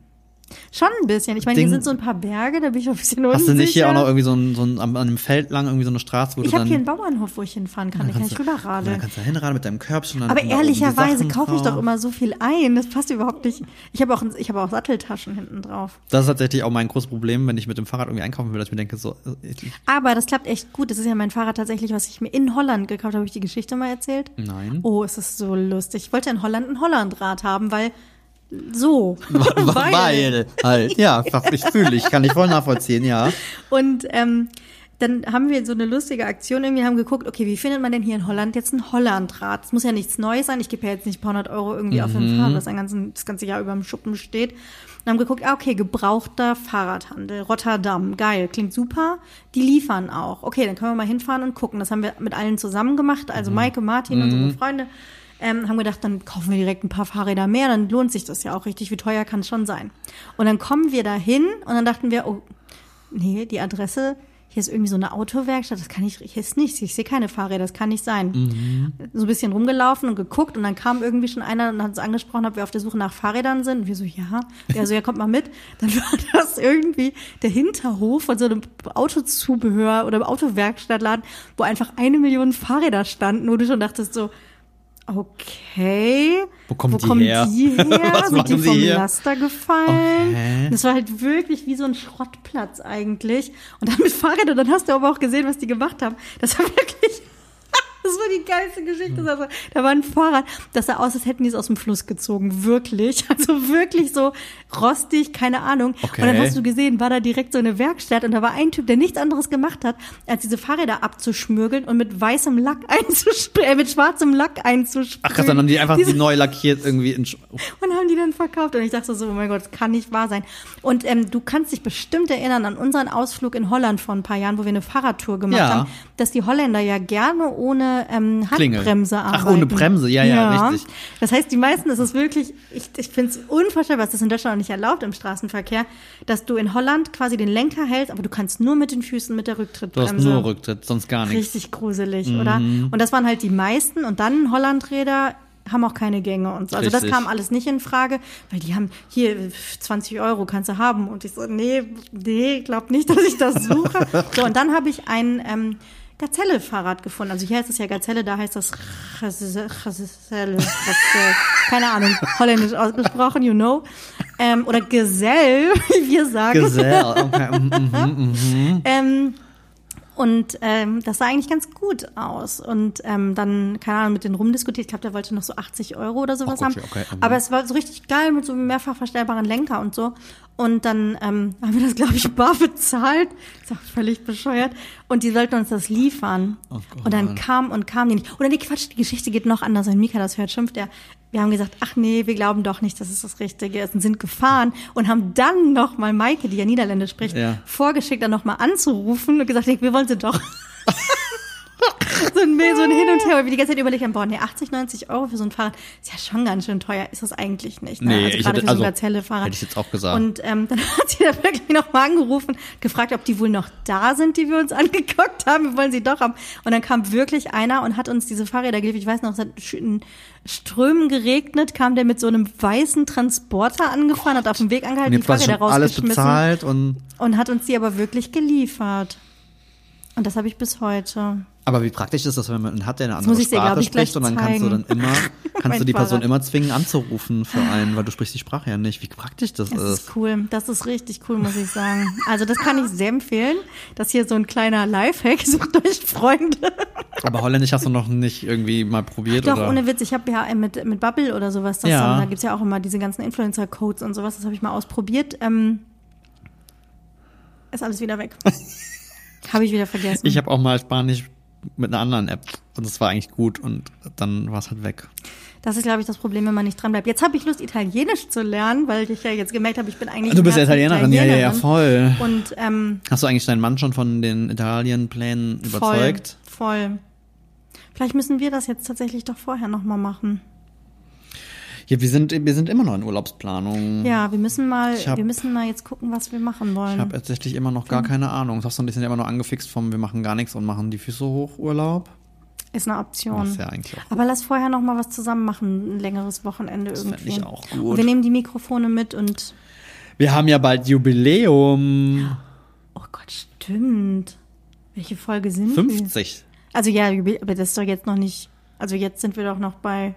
Schon ein bisschen. Ich meine, hier sind so ein paar Berge, da bin ich auch ein bisschen unsicher. Hast du nicht hier auch noch irgendwie so ein, so ein an einem Feld lang irgendwie so eine Straße, wo ich du habe dann hier einen Bauernhof, wo ich hinfahren kann. Da kann ich du- dann rüberradeln. kannst du da hinradeln mit deinem Körbchen. Aber ehrlicherweise kaufe ich doch immer so viel ein. Das passt überhaupt nicht. Ich habe auch, ich habe auch Satteltaschen hinten drauf. Das ist tatsächlich auch mein großes Problem, wenn ich mit dem Fahrrad irgendwie einkaufen will, dass ich mir denke, so, äh, ich, Aber das klappt echt gut. Das ist ja mein Fahrrad tatsächlich, was ich mir in Holland gekauft habe. Habe ich die Geschichte mal erzählt? nein. Oh, es ist so lustig. Ich wollte in Holland ein Hollandrad haben, weil so. Weil, halt, ja, ich fühle ich, kann ich voll nachvollziehen, ja. Und ähm, dann haben wir so eine lustige Aktion irgendwie, haben geguckt, okay, wie findet man denn hier in Holland jetzt ein Hollandrad? Es muss ja nichts Neues sein. Ich gebe ja jetzt nicht ein paar hundert Euro irgendwie auf ein Fahrrad, das ein ganzen, das ganze Jahr über im Schuppen steht. Und haben geguckt, ah, okay, gebrauchter Fahrradhandel, Rotterdam, geil, klingt super. Die liefern auch. Okay, dann können wir mal hinfahren und gucken. Das haben wir mit allen zusammen gemacht, also Maike, Martin, unsere Freunde. Ähm, haben gedacht, dann kaufen wir direkt ein paar Fahrräder mehr, dann lohnt sich das ja auch richtig. Wie teuer kann es schon sein? Und dann kommen wir da hin und dann dachten wir, oh, nee, die Adresse, hier ist irgendwie so eine Autowerkstatt, das kann ich, hier ist nichts, ich sehe keine Fahrräder, das kann nicht sein. So ein bisschen rumgelaufen und geguckt und dann kam irgendwie schon einer und hat uns angesprochen, ob wir auf der Suche nach Fahrrädern sind. Und wir so, ja. Der so, ja, kommt mal mit. Dann war das irgendwie der Hinterhof von so einem Autozubehör oder Autowerkstattladen, wo einfach eine Million Fahrräder standen, wo du schon dachtest so, Okay. Wo kommen die kommen her? die her? Was Sind die vom hier? Laster gefallen? Okay. Das war halt wirklich wie so ein Schrottplatz eigentlich. Und dann mit Fahrrädern, dann hast du aber auch gesehen, was die gemacht haben. Das war wirklich, das war die geilste Geschichte. Also, da war ein Fahrrad, das sah aus, als hätten die es aus dem Fluss gezogen. Wirklich. Also wirklich so rostig, keine Ahnung. Okay. Und dann hast du gesehen, war da direkt so eine Werkstatt und da war ein Typ, der nichts anderes gemacht hat, als diese Fahrräder abzuschmürgeln und mit weißem Lack einzusprühen, äh, mit schwarzem Lack einzusprühen. Ach krass, dann haben die einfach Diese- die neu lackiert irgendwie in Sch- und haben die dann verkauft. Und ich dachte so, oh mein Gott, das kann nicht wahr sein. Und ähm, du kannst dich bestimmt erinnern an unseren Ausflug in Holland vor ein paar Jahren, wo wir eine Fahrradtour gemacht Ja. haben, dass die Holländer ja gerne ohne ähm. Handbremse Ach, arbeiten. ohne Bremse, ja, ja, richtig. Das heißt, die meisten, das ist wirklich, ich, ich finde es unvorstellbar, das ist in Deutschland auch nicht erlaubt im Straßenverkehr, dass du in Holland quasi den Lenker hältst, aber du kannst nur mit den Füßen mit der Du Rücktrittbremse. hast nur Rücktritt, sonst gar nichts. Richtig gruselig, oder? Und das waren halt die meisten. Und dann Hollandräder haben auch keine Gänge und so. Also das Richtig. kam alles nicht in Frage, weil die haben hier 20 Euro kannst du haben. Und ich so, nee, nee, glaub nicht, dass ich das suche. so, und dann habe ich ein ähm, Gazelle-Fahrrad gefunden. Also hier heißt es ja Gazelle, da heißt das Gazelle. Keine Ahnung, holländisch ausgesprochen, you know. Ähm, oder Gesell, wie wir sagen. Gesell, okay. mhm, mhm, mhm. Ähm, und ähm, das sah eigentlich ganz gut aus. Und ähm, dann, keine Ahnung, mit denen rumdiskutiert. Ich glaube, der wollte noch so 80 Euro oder sowas haben. Gott, okay, mhm. Aber es war so richtig geil mit so einem mehrfach verstellbaren Lenker und so. Und dann ähm, haben wir das, glaube ich, bar bezahlt. Ist auch völlig bescheuert. Und die sollten uns das liefern. Oh Gott. und dann kam und kam die nicht. Oder nee, Quatsch, die Geschichte geht noch anders. Wenn Mika das hört, schimpft er. Wir haben gesagt, ach nee, wir glauben doch nicht, dass es das Richtige ist. Und sind gefahren und haben dann noch mal Maike, die ja Niederländisch spricht, Ja. vorgeschickt, dann noch mal anzurufen und gesagt, wir wollen sie doch. so, ein, so ein Hin und Her, weil wir die ganze Zeit überlegt haben, boah, nee, 80, 90 Euro für so ein Fahrrad ist ja schon ganz schön teuer. Ist das eigentlich nicht. Ne? Nee, also ich gerade hätte- für so ein also, hätte ich jetzt auch gesagt. Und ähm, dann hat sie da wirklich noch mal angerufen, gefragt, ob die wohl noch da sind, die wir uns angeguckt haben. Wir wollen sie doch haben. Und dann kam wirklich einer und hat uns diese Fahrräder geliefert. Ich weiß noch, es hat in Strömen geregnet, kam der mit so einem weißen Transporter angefahren, hat auf dem Weg angehalten, die Fahrräder schon alles rausgeschmissen bezahlt und und hat uns die aber wirklich geliefert. Und das habe ich bis heute. Aber wie praktisch ist das, wenn man hat, der eine andere dir, Sprache ich, spricht und dann kannst du dann immer, kannst du die Person Fahrrad. immer zwingen anzurufen für einen, weil du sprichst die Sprache ja nicht. Wie praktisch das, Das ist. ist cool. Das ist richtig cool, muss ich sagen. Also das kann ich sehr empfehlen. Das hier so ein kleiner Lifehack. Sucht euch Freunde. Aber Holländisch hast du noch nicht irgendwie mal probiert Doch, oder? ohne Witz. Ich habe ja mit, mit Bubble oder sowas, das Ja. dann, da gibt's ja auch immer diese ganzen Influencer-Codes und sowas. Das habe ich mal ausprobiert. Ähm, ist alles wieder weg. habe ich wieder vergessen. Ich habe auch mal Spanisch mit einer anderen App und es war eigentlich gut und dann war es halt weg. Das ist, glaube ich, das Problem, wenn man nicht dran bleibt. Jetzt habe ich Lust, Italienisch zu lernen, weil ich ja jetzt gemerkt habe, ich bin eigentlich. Du bist ja Herzen Italienerin, ja, ja, ja, voll. Und ähm, Hast du eigentlich deinen Mann schon von den Italienplänen überzeugt? Voll, voll. Vielleicht müssen wir das jetzt tatsächlich doch vorher nochmal machen. Ja, wir sind, wir sind immer noch in Urlaubsplanung. Ja, wir müssen mal, hab- wir müssen mal jetzt gucken, was wir machen wollen. Ich habe tatsächlich immer noch gar keine Ahnung. Sagst du, die sind ja immer nur angefixt vom, wir machen gar nichts und machen die Füße hoch Urlaub. Ist eine Option. Das ist ja eigentlich auch. Aber lass vorher noch mal was zusammen machen, ein längeres Wochenende fänd irgendwie. ich auch gut. Und wir nehmen die Mikrofone mit und Wir haben ja bald Jubiläum. oh Gott, stimmt. Welche Folge sind wir? 50. Also ja, aber das ist doch jetzt noch nicht. Also jetzt sind wir doch noch bei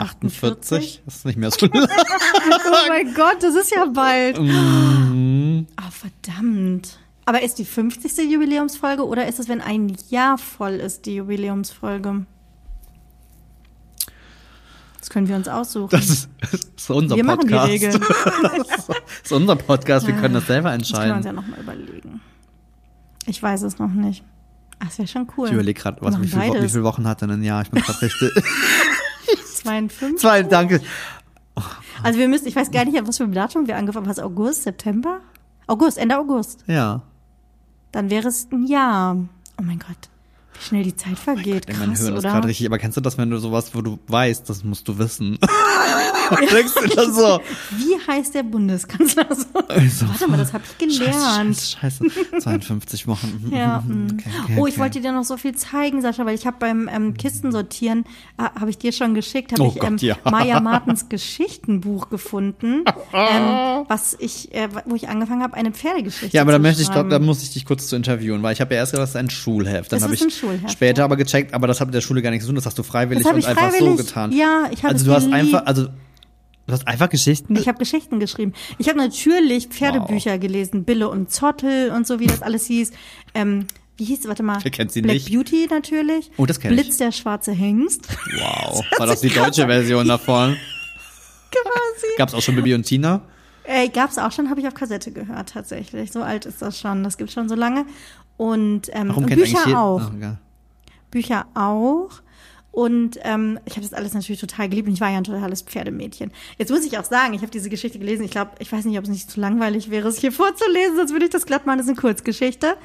48. Das ist nicht mehr so lang. Oh mein Gott, das ist ja bald. Mhm. Ah, verdammt. Aber ist die 50. Jubiläumsfolge oder ist es, wenn ein Jahr voll ist, die Jubiläumsfolge? Das können wir uns aussuchen. Das ist, ist unser wir machen die Podcast. Regeln. Das ist unser Podcast. Wir können das selber Das können wir uns entscheiden. ja nochmal überlegen. Ich weiß es noch nicht. Ach, das wäre schon cool. Ich überlege gerade, Wir wie viele wie beides. viel Wochen hat denn ein Jahr? Ich bin gerade richtig. 52. Zwei, danke. Also wir müssen, ich weiß gar nicht, was für ein Datum wir angefangen haben. Was, August, September? August, Ende August. Ja. Dann wäre es ein Jahr. Oh mein Gott, wie schnell die Zeit vergeht. Ey, mein Krass, Hirn ist oder? gerade richtig. Aber kennst du das, wenn du sowas, wo du weißt, das musst du wissen? Denkst du das so? Wie heißt der Bundeskanzler so? Also, Warte mal, das habe ich gelernt. Scheiße, scheiße, scheiße. 52 Wochen. Ja. Mm. Okay, okay, oh, ich okay. wollte dir noch so viel zeigen, Sascha, weil ich habe beim ähm, Kistensortieren, äh, habe ich dir schon geschickt, habe Oh ich Gott, ähm, ja. Maya Martens Geschichtenbuch gefunden, ähm, was ich, äh, wo ich angefangen habe, eine Pferdegeschichte Ja, aber da zu möchte ich, da muss ich dich kurz zu interviewen, weil ich habe ja erst gedacht, das ist ein Schulheft. Dann habe ist ich ein Schulheft, später ja. aber gecheckt, aber das hat mit der Schule gar nichts zu tun, das hast du freiwillig und ich einfach so freiwillig- getan. ja, ich habe Also du hast einfach, also du hast einfach Geschichten. Ich habe Geschichten geschrieben. Ich habe natürlich Pferdebücher gelesen, Bille und Zottel und so, wie das alles hieß. Ähm, wie hieß, warte mal. Wer kennt sie Black nicht? Beauty natürlich. Oh, das kenn ich. Blitz der schwarze Hengst. wow, war das die deutsche Version davon? Quasi. Gab's auch schon Bibi und Tina? Ey, gab's auch schon, habe ich auf Kassette gehört tatsächlich. So alt ist das schon. Das gibt's schon so lange. Und, ähm, Warum und Bücher auch. Egal. Bücher auch. Und ähm, ich habe das alles natürlich total geliebt und ich war ja ein totales Pferdemädchen. Jetzt muss ich auch sagen, ich habe diese Geschichte gelesen. Ich glaube, ich weiß nicht, ob es nicht zu langweilig wäre, es hier vorzulesen, sonst würde ich das glatt machen. Das ist eine Kurzgeschichte.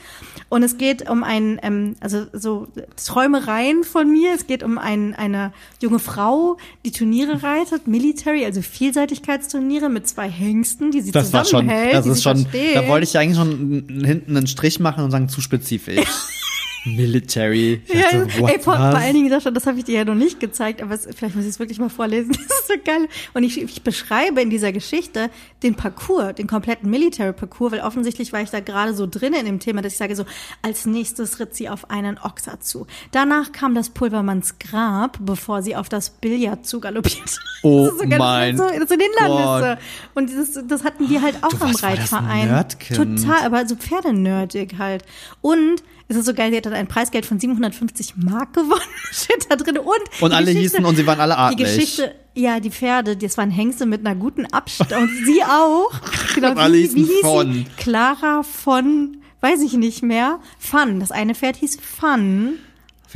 Und es geht um ein, ähm, also so Träumereien von mir. Es geht um ein, eine junge Frau, die Turniere reitet, Military, also Vielseitigkeitsturniere mit zwei Hengsten, die sie Das war schon, zusammenhält. das die ist schon, da wollte ich ja eigentlich schon hinten einen Strich machen und sagen, zu spezifisch. Military. Ich Ja, dachte, ey, vor, vor allen Dingen, Sascha, das habe ich dir ja noch nicht gezeigt, aber es, vielleicht muss ich es wirklich mal vorlesen. Das ist so geil. Und ich, ich beschreibe in dieser Geschichte den Parcours, den kompletten Military-Parcours, weil offensichtlich war ich da gerade so drin in dem Thema, dass ich sage so, als nächstes ritt sie auf einen Ochser zu. Danach kam das Pulvermanns Grab, bevor sie auf das Billard zugaloppiert. Oh Das ist so ganz- mein so, so Hindernisse. Und dieses, das hatten wir halt auch Du am das Reitverein. Total, aber so pferdenerdig halt. Und es ist so geil, sie hat dann ein Preisgeld von 750 Mark gewonnen. Steht da drin. Und, Und die alle hießen und sie waren alle Die adlig. Geschichte, ja, die Pferde, das waren Hengste mit einer guten Abstand. Und sie auch. Genau, Und alle wie, hießen wie hieß von. sie? Clara von, weiß ich nicht mehr. Fun. Das eine Pferd hieß Fun.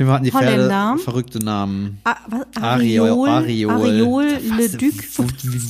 Auf jeden Fall hatten die Pferde Holländer. verrückte Namen. A, was, Ariol, Ariol. Ariol, Le Duc. Wo,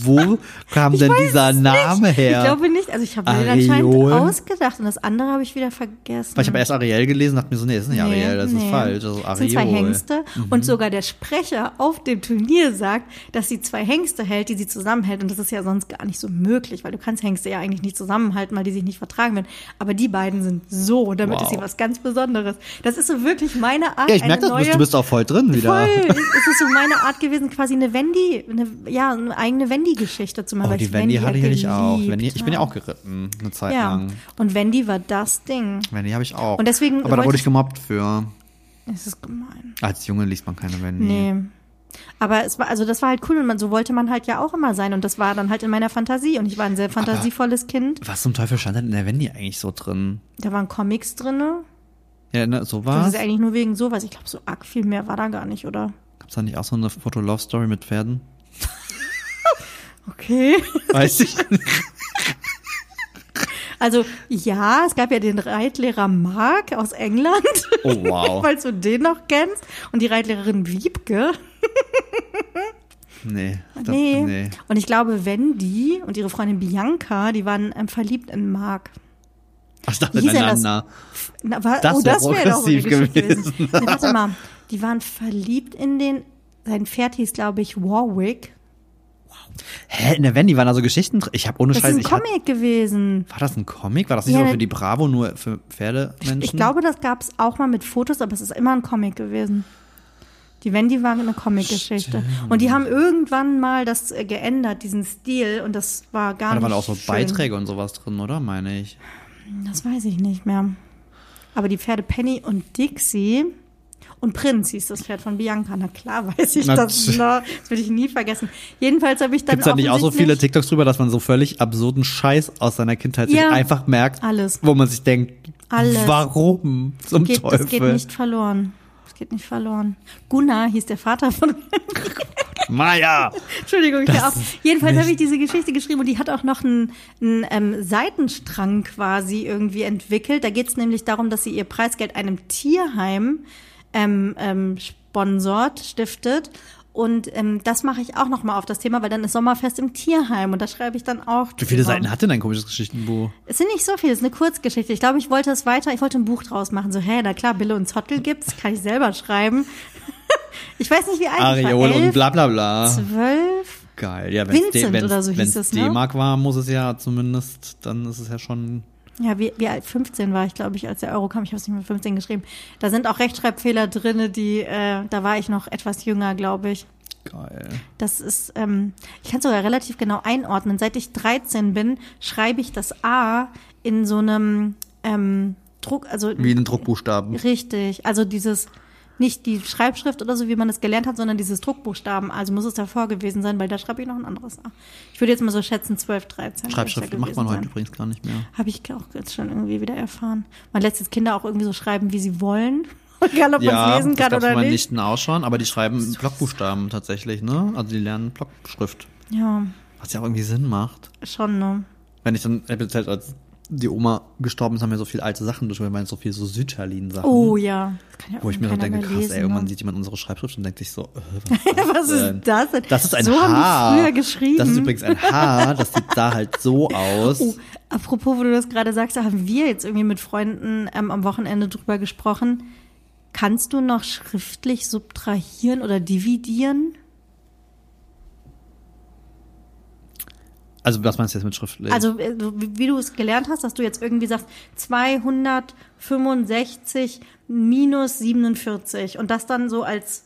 wo kam denn dieser Name her? Ich glaube nicht. Also ich habe mir den anscheinend ausgedacht und das andere habe ich wieder vergessen. Weil ich habe erst Ariel gelesen und dachte mir so, nee, das ist nicht Ariel, das ist nee. falsch. Das ist Das Ariol. sind zwei Hengste. Und sogar der Sprecher auf dem Turnier sagt, dass sie zwei Hengste hält, die sie zusammenhält. Und das ist ja sonst gar nicht so möglich, weil du kannst Hengste ja eigentlich nicht zusammenhalten, weil die sich nicht vertragen werden. Aber die beiden sind so. Und damit Wow. ist sie was ganz Besonderes. Das ist so wirklich meine Art. Ja, ich merke das, du bist- neue, du bist auch voll drin wieder. Voll. Es ist so meine Art gewesen, quasi eine Wendy, eine, ja, eine eigene Wendy-Geschichte zu machen. Oh, die Wendy ja hatte ich auch. geliebt Wendy, ich bin ja auch geritten, eine Zeit Ja. lang. Und Wendy war das Ding. Wendy habe ich auch. Und deswegen Aber da wurde ich- gemobbt für. Es ist gemein. Als Junge liest man keine Wendy. Nee. Aber es war, also das war halt cool und man, so wollte man halt ja auch immer sein und das war dann halt in meiner Fantasie und ich war ein sehr fantasievolles Kind. Was zum Teufel stand denn in der Wendy eigentlich so drin? Da waren Comics drinne. Ja, ne, so Das war's. ist eigentlich nur wegen sowas. Ich glaube, so arg viel mehr war da gar nicht, oder? Gab's da nicht auch so eine Foto-Love-Story mit Pferden? Okay. Weiß ich nicht. Also ja, es gab ja den Reitlehrer Mark aus England, Oh, wow. falls du den noch kennst. Und die Reitlehrerin Wiebke. Nee. Das, Nee. nee. Und ich glaube, Wendy und ihre Freundin Bianca, die waren ähm, verliebt in Mark. Ich dachte denn das? Na, war, Das oh, das wäre doch eine Geschichte gewesen. gewesen. Nee, warte mal, die waren verliebt in den, sein Pferd hieß, glaube ich, Warwick. Hä, in der Wendy waren da so Geschichten drin? Ich habe ohne Das Scheiß, ist ein Comic gewesen. war das ein Comic? War das nicht Ja, so ne- für die Bravo nur für Pferdemenschen? Ich glaube, das gab es auch mal mit Fotos, aber es ist immer ein Comic gewesen. Die Wendy war eine Comic-Geschichte. Und die haben irgendwann mal das äh, geändert, diesen Stil, und das war gar Da nicht waren auch so schön. Beiträge und sowas drin, oder? Meine ich. Das weiß ich nicht mehr. Aber die Pferde Penny und Dixie und Prinz hieß das Pferd von Bianca. Na klar weiß ich Na, das noch. Das würde ich nie vergessen. Jedenfalls habe ich dann Gibt's da nicht auch so viele TikToks drüber, dass man so völlig absurden Scheiß aus seiner Kindheit sich Ja. einfach merkt, Alles. wo man sich denkt, Alles. warum zum geht, Teufel? Das geht nicht verloren. Geht nicht verloren. Gunnar hieß der Vater von Maja! Entschuldigung, ich auf. ist Jedenfalls habe ich diese Geschichte geschrieben und die hat auch noch einen, einen ähm, Seitenstrang quasi irgendwie entwickelt. Da geht es nämlich darum, dass sie ihr Preisgeld einem Tierheim ähm, ähm, sponsort, stiftet. Und ähm, das mache ich auch noch mal auf das Thema, weil dann ist Sommerfest im Tierheim und da schreibe ich dann auch. Wie viele. Seiten hat denn dein komisches Geschichtenbuch? Es sind nicht so viele, es ist eine Kurzgeschichte. Ich glaube, ich wollte es weiter, ich wollte ein Buch draus machen. So, hä, na klar, Bille und Zottel gibt's, kann ich selber schreiben. ich weiß nicht, wie alt ich war. Und bla bla bla. zwölf. Geil. Ja, wenn's Vincent wenn's, oder so hieß es, ne? D-Mark war, muss es ja zumindest, dann ist es ja schon. Ja, wie, wie alt? 15 war ich, glaube ich, als der Euro kam. Ich habe es nicht mit 15 geschrieben. Da sind auch Rechtschreibfehler drinne, die, äh, da war ich noch etwas jünger, glaube ich. Geil. Das ist, ähm, ich kann es sogar relativ genau einordnen. Seit ich 13 bin, schreibe ich das A in so einem ähm, Druck, also Wie in Druckbuchstaben. richtig. Also dieses nicht die Schreibschrift oder so, wie man es gelernt hat, sondern dieses Druckbuchstaben. Also muss es davor gewesen sein, weil da schreibe ich noch ein anderes A. Ich würde jetzt mal so schätzen 12, 13. Schreibschrift macht man heute übrigens gar nicht mehr. Habe ich auch jetzt schon irgendwie wieder erfahren. Man lässt jetzt Kinder auch irgendwie so schreiben, wie sie wollen. Egal, ob man Ja, es lesen kann oder nicht. Nichten ausschauen, aber die schreiben Blockbuchstaben tatsächlich, ne? Also die lernen Blockschrift. Ja, Was ja auch irgendwie Sinn macht. schon, ne? Wenn ich dann, ich hab jetzt halt, als die Oma gestorben ist, haben wir so viele alte Sachen durchgegangen, so viel so Südterlin-Sachen. Oh ja. Das kann ja Wo ich mir so keiner denke, krass, lesen, ey, irgendwann ne? sieht jemand unsere Schreibschrift und denkt sich so, äh, Was was, ist das denn? Das ist ein so Haar. früher geschrieben. Das ist übrigens ein Haar, das sieht da halt so aus. Oh, apropos, wo du das gerade sagst, da haben wir jetzt irgendwie mit Freunden ähm, am Wochenende drüber gesprochen. Kannst du noch schriftlich subtrahieren oder dividieren? Also was meinst du jetzt mit schriftlich? Also, äh, wie du es gelernt hast, dass du jetzt irgendwie sagst, 265 minus 47 und das dann so als,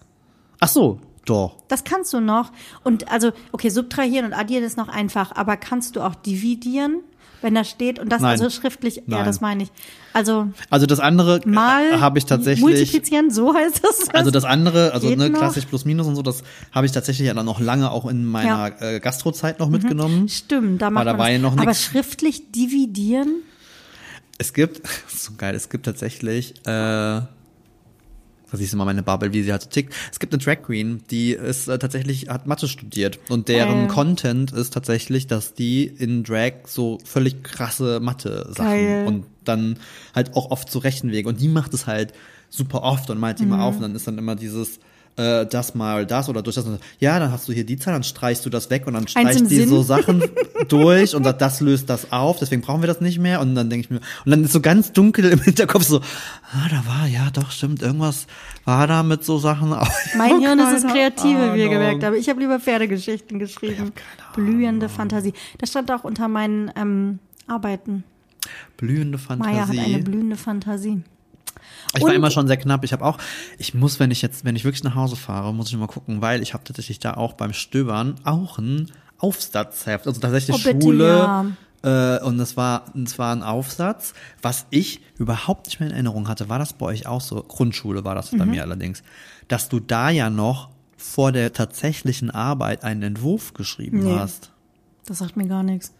Ach so, doch. das kannst du noch. Und also, okay, subtrahieren und addieren ist noch einfach, aber kannst du auch dividieren, wenn da steht und das Nein. also schriftlich, ja, Nein. das meine ich. Also, Also das andere äh, mal habe ich tatsächlich. multiplizieren, so heißt das. Also das andere, also ne, noch? klassisch plus minus und so, das habe ich tatsächlich ja dann noch lange auch in meiner äh, Gastrozeit noch mitgenommen. Stimmt, da macht war ja noch Aber nix. schriftlich dividieren? Es gibt, so geil, es gibt tatsächlich, äh, da siehst du mal meine Bubble, wie sie halt so tickt. Es gibt eine Drag Queen, die ist äh, tatsächlich, hat Mathe studiert und deren Geil. Content ist tatsächlich, dass die in Drag so völlig krasse Mathe-Sachen und dann halt auch oft so Rechenwege und die macht es halt super oft und malt die Mhm. mal auf und dann ist dann immer dieses äh, das mal das oder durch das. Und ja, dann hast du hier die Zahl, dann streichst du das weg und dann die Sinn. so Sachen durch und sagt, das löst das auf, deswegen brauchen wir das nicht mehr. Und dann denke ich mir, und dann ist so ganz dunkel im Hinterkopf so, ah, da war, ja, doch, stimmt, irgendwas war da mit so Sachen. Mein Hirn ist das Kreative, wie ihr gemerkt habt. Ich habe lieber Pferdegeschichten geschrieben. Blühende Fantasie. Das stand auch unter meinen ähm, Arbeiten. Blühende Maya hat eine Fantasie. blühende Fantasie. Ich war Und- immer schon sehr knapp. Ich habe auch, ich muss, wenn ich jetzt, wenn ich wirklich nach Hause fahre, muss ich mal gucken, weil ich habe tatsächlich da auch beim Stöbern auch ein Aufsatzheft. Also tatsächlich Oh, Schule, ja. Äh, und das war, das war ein Aufsatz, was ich überhaupt nicht mehr in Erinnerung hatte. War das bei euch auch so? Grundschule war das bei mir allerdings. Dass du da ja noch vor der tatsächlichen Arbeit einen Entwurf geschrieben Nee. hast. Das sagt mir gar nichts.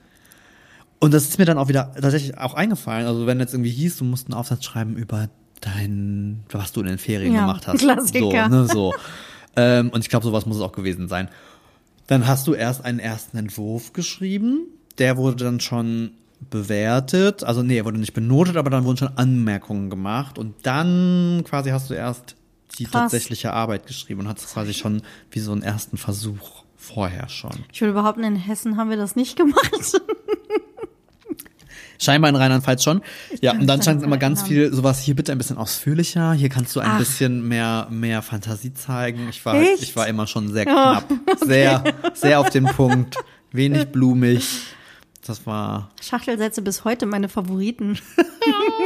Und das ist mir dann auch wieder tatsächlich auch eingefallen. Also wenn jetzt irgendwie hieß, du musst einen Aufsatz schreiben über dein, was du in den Ferien Ja, gemacht hast. Klassiker. So, ne, so. ähm, und ich glaube, sowas muss es auch gewesen sein. Dann hast du erst einen ersten Entwurf geschrieben. Der wurde dann schon bewertet. Also nee, er wurde nicht benotet, aber dann wurden schon Anmerkungen gemacht. Und dann quasi hast du erst die Krass. tatsächliche Arbeit geschrieben und hattest quasi schon wie so einen ersten Versuch vorher schon. Ich würde behaupten, in Hessen haben wir das nicht gemacht. Scheinbar in Rheinland-Pfalz schon. Ja, kann und dann scheint es immer ganz erinnern. viel, sowas hier bitte ein bisschen ausführlicher. Hier kannst du ein Ach. bisschen mehr, mehr Fantasie zeigen. Ich war, Echt? ich war immer schon sehr Oh, knapp. Sehr, sehr auf den Punkt. Wenig blumig. Das war, Schachtelsätze bis heute meine Favoriten.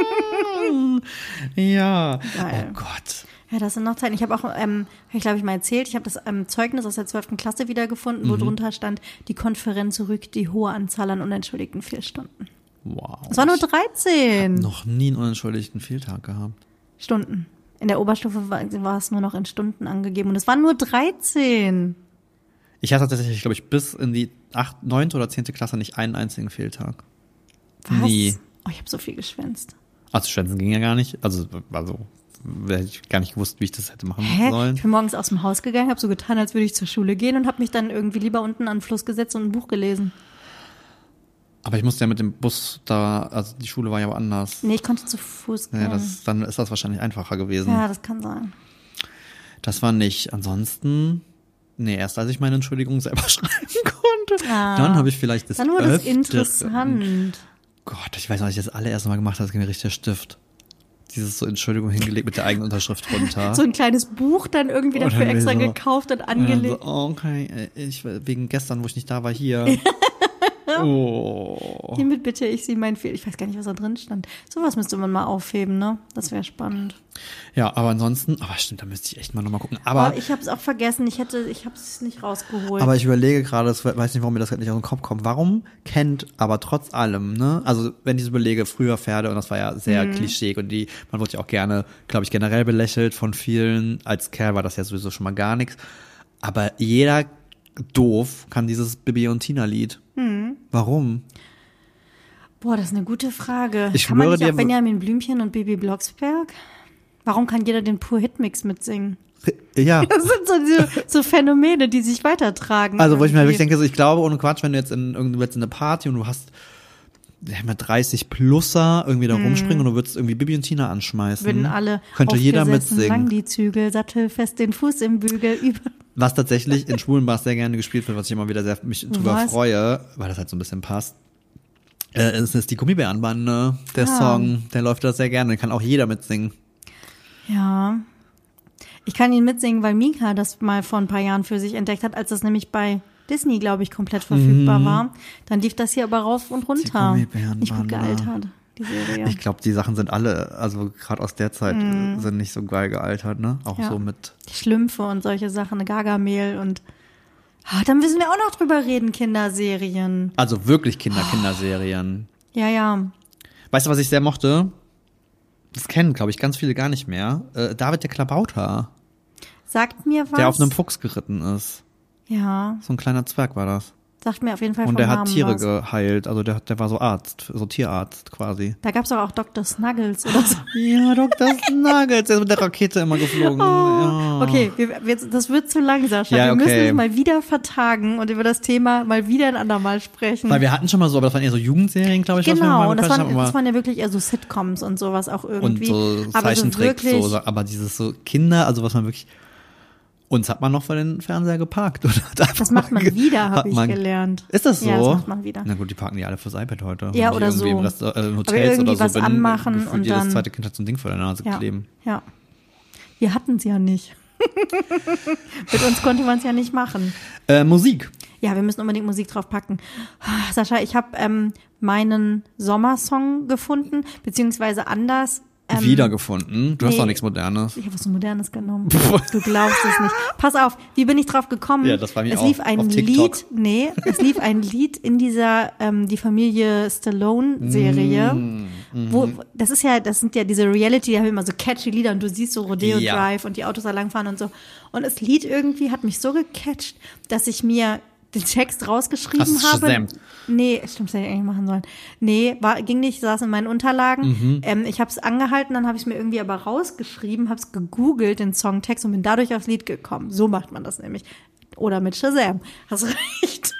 ja. Geil. Oh Gott. Ja, das sind noch Zeiten. Ich habe auch, ähm, hab ich glaube ich mal erzählt, ich habe das ähm, Zeugnis aus der 12. Klasse wiedergefunden, Mhm. wo drunter stand, die Konferenz rückt die hohe Anzahl an unentschuldigten Fehlstunden. Wow. Es war nur Ich 13 noch nie einen unentschuldigten Fehltag gehabt. Stunden. In der Oberstufe war, war es nur noch in Stunden angegeben und es waren nur 13. Ich hatte tatsächlich, glaube ich, bis in die acht, neunte oder zehnte Klasse nicht einen einzigen Fehltag. Was? Nie. Oh, ich habe so viel geschwänzt. Also Schwänzen ging ja gar nicht. Also, also hätte ich gar nicht gewusst, wie ich das hätte machen Hä? sollen. Ich bin morgens aus dem Haus gegangen, habe so getan, als würde ich zur Schule gehen und habe mich dann irgendwie lieber unten an den Fluss gesetzt und ein Buch gelesen. Aber ich musste ja mit dem Bus da, also die Schule war ja woanders. Nee, ich konnte zu Fuß gehen. Ja, das, dann ist das wahrscheinlich einfacher gewesen. ja, das kann sein. Das war nicht. Ansonsten, nee, erst als ich meine Entschuldigung selber schreiben konnte, Ah. dann habe ich vielleicht das Dann wurde es interessant. Gott, ich weiß noch, als ich das allererste Mal gemacht habe, das ging mir richtig der Stift. Dieses so Entschuldigung hingelegt mit der eigenen Unterschrift runter. So ein kleines Buch dann irgendwie Und dafür dann extra so- gekauft und Und angelegt. so, oh, okay, äh, ich, wegen gestern, wo ich nicht da war, hier. oh. Hiermit bitte ich Sie mein Fehl. Ich weiß gar nicht, was da drin stand. Sowas müsste man mal aufheben, ne? Das wäre spannend. Ja, aber ansonsten, aber stimmt, da müsste ich echt mal nochmal gucken. Aber Aber ich habe es auch vergessen. Ich hätte, ich habe es nicht rausgeholt. Aber ich überlege gerade, das weiß nicht, warum mir das gerade nicht aus dem Kopf kommt. Warum kennt aber trotz allem, ne? Also wenn ich so überlege, früher Pferde und das war ja sehr Mhm. klischeeig und die, man wurde ja auch gerne, glaube ich, generell belächelt von vielen. Als Kerl war das ja sowieso schon mal gar nichts. Aber jeder doof kann dieses Bibi und Tina Lied. Mhm. Warum? Boah, das ist eine gute Frage. Ich kann man nicht dir- auch Benjamin Blümchen und Bibi Blocksberg? Warum kann jeder den Pur Hitmix mitsingen? Ja. Das sind so, so, so Phänomene, die sich weitertragen. Also, wo ich mir wirklich irgendwie. denke, so, ich glaube, ohne Quatsch, wenn du jetzt in irgendwo jetzt in eine Party und du hast ja, mal 30 Plusser irgendwie da rumspringen und du würdest irgendwie Bibi und Tina anschmeißen. Würden alle Könnte jeder mitsingen. lang die Zügel, sattelfest den Fuß im Bügel, über. Was tatsächlich in schwulen Bars sehr gerne gespielt wird, was ich immer wieder sehr mich drüber Was? freue, weil das halt so ein bisschen passt. Äh, es ist die Gummibärenbande, der Ah. Song, der läuft da sehr gerne, kann auch jeder mitsingen. Ja. Ich kann ihn mitsingen, weil Mika das mal vor ein paar Jahren für sich entdeckt hat, als das nämlich bei Disney, glaube ich, komplett verfügbar war. Dann lief das hier aber rauf und runter. Nicht gut gealtert, die Serie. Ich glaube, die Sachen sind alle, also gerade aus der Zeit, äh, sind nicht so geil gealtert, ne? Auch Mhm. Ja. so mit. Die Schlümpfe und solche Sachen, Gargamel und ah, dann müssen wir auch noch drüber reden, Kinderserien. Also wirklich Kinder-Kinderserien. Ja, ja. Weißt du, was ich sehr mochte? Das kennen, glaube ich, ganz viele gar nicht mehr. Äh, David der Klabauter, Sagt mir was. der auf einem Fuchs geritten ist. Ja, So ein kleiner Zwerg war das. sagt mir auf jeden Fall Und der hat Namen Tiere was. geheilt. Also der, der war so Arzt, so Tierarzt quasi. Da gab's doch auch Dr. Snuggles oder so. Ja, Dr. Snuggles, der ist mit der Rakete immer geflogen. ja. Okay, wir, wir, das wird zu lang, Sascha. Ja, wir okay. müssen uns mal wieder vertagen und über das Thema mal wieder ein andermal sprechen. Weil wir hatten schon mal so, aber das waren eher so Jugendserien, glaube ich, genau, und das waren, das aber- waren ja wirklich eher so Sitcoms und sowas auch und irgendwie. so Aber Zeichentricks, so wirklich, so, aber dieses so Kinder, also was man wirklich, uns hat man noch vor den Fernseher geparkt. Einfach das macht man wieder, habe ich man- gelernt. Ist das so? Ja, das macht man wieder. Na gut, die parken die alle fürs iPad heute. Ja, oder so. Im Rest, äh, Hotels irgendwie oder so was bin, anmachen gefühlt und jedes dann- zweite Kind hat so ein Ding vor der Nase Ja, kleben. ja. Wir hatten es ja nicht. Mit uns konnte man es ja nicht machen. Äh, Musik. Ja, wir müssen unbedingt Musik drauf packen. Sascha, ich habe ähm, meinen Sommersong gefunden, beziehungsweise anders. Wiedergefunden. Du hast nee. doch nichts Modernes. Ich habe was Modernes genommen. Du glaubst es nicht. Pass auf, wie bin ich drauf gekommen? Ja, das war mir es auch lief ein. Lied, nee, es lief ein Lied in dieser ähm, die Familie Stallone Serie. Mm, Wo mhm. das ist ja, das sind ja diese Reality, die haben immer so catchy Lieder und du siehst so Rodeo Ja. Drive und die Autos da langfahren und so. Und das Lied irgendwie hat mich so gecatcht, dass ich mir den Text rausgeschrieben Hast habe. Shazamt? Nee, stimmt, das hätte ich eigentlich machen sollen. Nee, war, ging nicht, saß in meinen Unterlagen. Mhm. Ähm, ich habe es angehalten, dann habe ich es mir irgendwie aber rausgeschrieben, habe es gegoogelt, den Songtext und bin dadurch aufs Lied gekommen. So macht man das nämlich. Oder mit Shazam. Hast recht.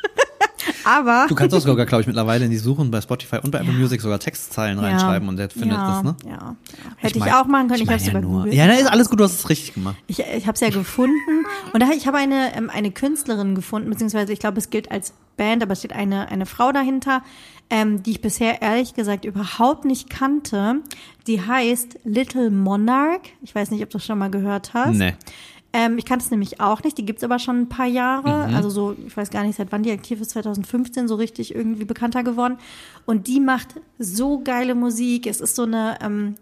Aber Du kannst auch sogar, glaube ich, mittlerweile in die Suchen bei Spotify und bei Apple Music sogar Textzeilen reinschreiben und der findet ja, das, ne? Ja, ja. Hätte ich, mein- auch machen können, ich, mein habe es ja. Ja, na, ist alles gut, du hast es richtig gemacht. Ich, ich habe es ja gefunden und da, ich habe eine, ähm, eine Künstlerin gefunden, beziehungsweise ich glaube, es gilt als Band, aber es steht eine, eine Frau dahinter, ähm, die ich bisher ehrlich gesagt überhaupt nicht kannte. Die heißt Little Monarch. Ich weiß nicht, ob du das schon mal gehört hast. Nee. Ähm, ich kannte es nämlich auch nicht. Die gibt's aber schon ein paar Jahre. Mhm. Also so, ich weiß gar nicht, seit wann die aktiv ist, 2015 so richtig irgendwie bekannter geworden. Und die macht so geile Musik. Es ist so eine ähm,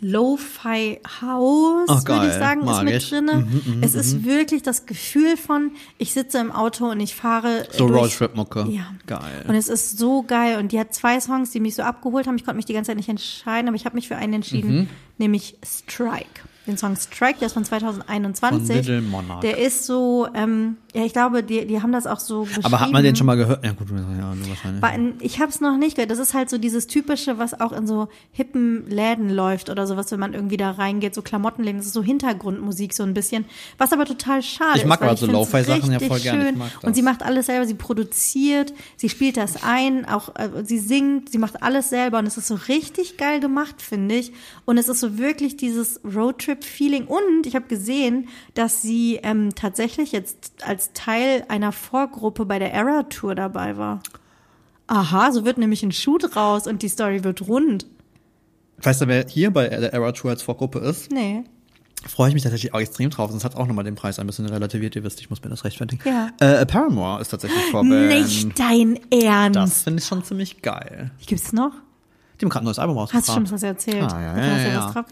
Lo-Fi House, Oh, würde ich sagen, ist Mag mit ich. drinne. es ist wirklich das Gefühl von, ich sitze im Auto und ich fahre So Roadtrip-Mucke. Ja. Geil. und es ist so geil. Und die hat zwei Songs, die mich so abgeholt haben. Ich konnte mich die ganze Zeit nicht entscheiden, aber ich habe mich für einen entschieden, Mhm. nämlich Strike. Den Song Strike, der ist von 2021. Von Monarch. Der ist so, ähm, ja, ich glaube, die, die haben das auch so beschrieben. Aber hat man den schon mal gehört? Ja, gut, ja, wahrscheinlich. In- Ich habe es noch nicht gehört. Das ist halt so dieses typische, was auch in so hippen Läden läuft oder sowas, wenn man irgendwie da reingeht, so Klamottenläden. Das ist so Hintergrundmusik so ein bisschen, was aber total schade Ich mag ist. weil aber so Lo-Fi-Sachen ja voll gerne. Schön. Und sie macht alles selber. Sie produziert, sie spielt das ein, auch äh, sie singt, sie macht alles selber und es ist so richtig geil gemacht, finde ich. Und es ist so wirklich dieses Roadtrip-Feeling. Und ich habe gesehen, dass sie ähm, tatsächlich jetzt als Teil einer Vorgruppe bei der Era Tour dabei war. Aha, so wird nämlich ein Shoot raus und die Story wird rund. Weißt du, wer hier bei der Era Tour als Vorgruppe ist? Nee. Freue ich mich tatsächlich auch extrem drauf. Sonst hat auch nochmal den Preis ein bisschen relativiert. Ihr wisst, ich muss mir das rechtfertigen. Ja. Äh, Paramore ist tatsächlich Vorband. Nicht dein Ernst. Das finde ich schon ziemlich geil. Wie gibt's noch? Die haben gerade ein neues Album Hast du rausgebracht. schon was erzählt? Ah, ja, ja, ja, ja.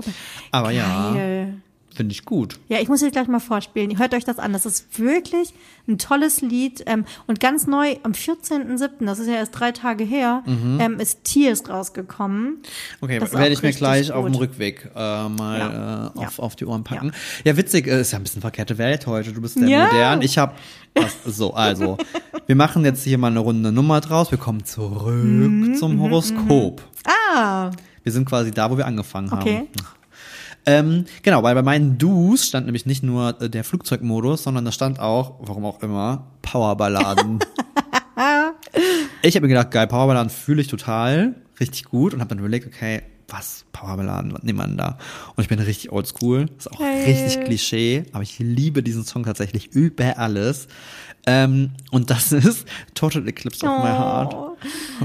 Aber ja. Finde ich gut. Ja, ich muss euch gleich mal vorspielen. Hört euch das an. Das ist wirklich ein tolles Lied. Ähm, und ganz neu, am 14.07., das ist ja erst drei Tage her, ähm, ist Tears rausgekommen. Okay, werde ich mir gleich auf dem gut. Rückweg äh, mal Ja. äh, auf, Ja. auf die Ohren packen. Ja, witzig, äh, ist ja ein bisschen verkehrte Welt heute. Du bist sehr Ja. modern. Ich habe so, also, wir machen jetzt hier mal eine runde Nummer draus. Wir kommen zurück Mhm, zum Horoskop. Ah, Wir sind quasi da, wo wir angefangen haben. Ähm, genau, weil bei meinen Do's stand nämlich nicht nur äh, der Flugzeugmodus, sondern da stand auch, warum auch immer, Powerballaden. ich habe mir gedacht, geil, Powerballaden fühle ich total, richtig gut und habe dann überlegt, okay, was, Powerballaden, was nimmt man da? Und ich bin richtig oldschool, ist auch Geil. richtig Klischee, aber ich liebe diesen Song tatsächlich über alles. Ähm, und das ist Total Eclipse of My Heart. oh,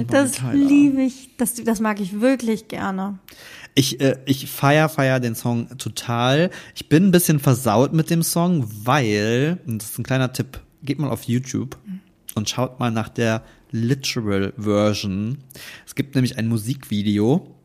das liebe ich. Das, das mag ich wirklich gerne. Ich, äh, ich feier, feier den Song total. Ich bin ein bisschen versaut mit dem Song, weil, und das ist ein kleiner Tipp, geht mal auf YouTube und schaut mal nach der Literal Version. Es gibt nämlich ein Musikvideo,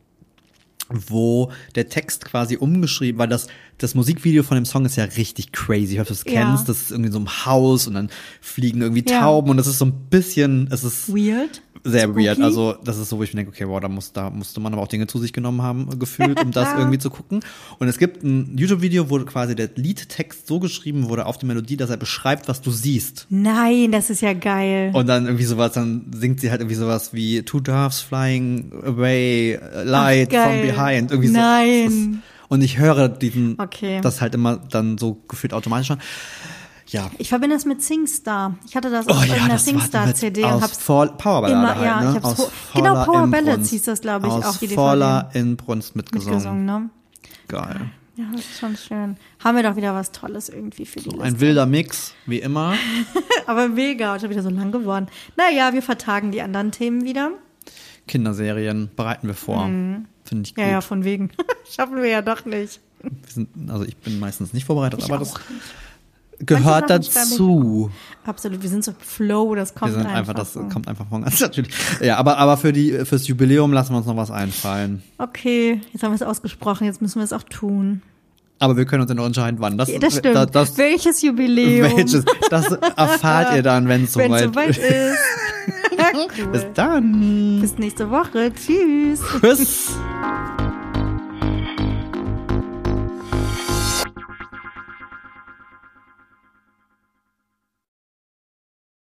wo der Text quasi umgeschrieben, weil das, das Musikvideo von dem Song ist ja richtig crazy. Ich hoffe, du es Ja. kennst. Das ist irgendwie so ein Haus und dann fliegen irgendwie Ja. Tauben und das ist so ein bisschen, es ist Weird. sehr Spooky. weird. Also das ist so, wo ich mir denke, okay, wow, da, muss, da musste man aber auch Dinge zu sich genommen haben, gefühlt, um das irgendwie zu gucken. Und es gibt ein YouTube-Video, wo quasi der Liedtext so geschrieben wurde auf die Melodie, dass er beschreibt, was du siehst. Nein, das ist ja geil. Und dann irgendwie sowas, dann singt sie halt irgendwie sowas wie Two Doves flying away, light Ach, from behind. Irgendwie so. Nein. Ist- Und ich höre diesen, Okay. das halt immer dann so gefühlt automatisch an. Ja. Ich verbinde das mit Singstar. Ich hatte das Oh auf ja, einer Singstar-CD und hab's Voll, Powerballade immer, halt, ja, ne? ich hab's aus genau, Power Ballads hieß das, glaube ich, aus auch, die DVD. voller Inbrunst mitgesungen. mitgesungen, ne? Geil. Ja, das ist schon schön. Haben wir doch wieder was Tolles irgendwie für die So Liste. ein wilder Mix, wie immer. Aber mega, schon wieder so lang geworden. Naja, wir vertagen die anderen Themen wieder. Kinderserien bereiten wir vor. Finde ich gut. Mhm. Ja, ja, von wegen. Schaffen wir ja doch nicht. Sind, also ich bin meistens nicht vorbereitet, Ich aber das auch. Gehört Manche Sachen dazu. Absolut, wir sind so Flow, das kommt Wir sind einfach. das so. kommt einfach von ganz natürlich. Ja, aber, aber für die, fürs Jubiläum lassen wir uns noch was einfallen. Okay, jetzt haben wir es ausgesprochen, jetzt müssen wir es auch tun. Aber wir können uns ja noch entscheiden, wann. Das, das stimmt. Das, das, Welches Jubiläum? welches, das erfahrt ihr dann, wenn es soweit ist. Bis cool. dann. Bis nächste Woche. Tschüss. Tschüss.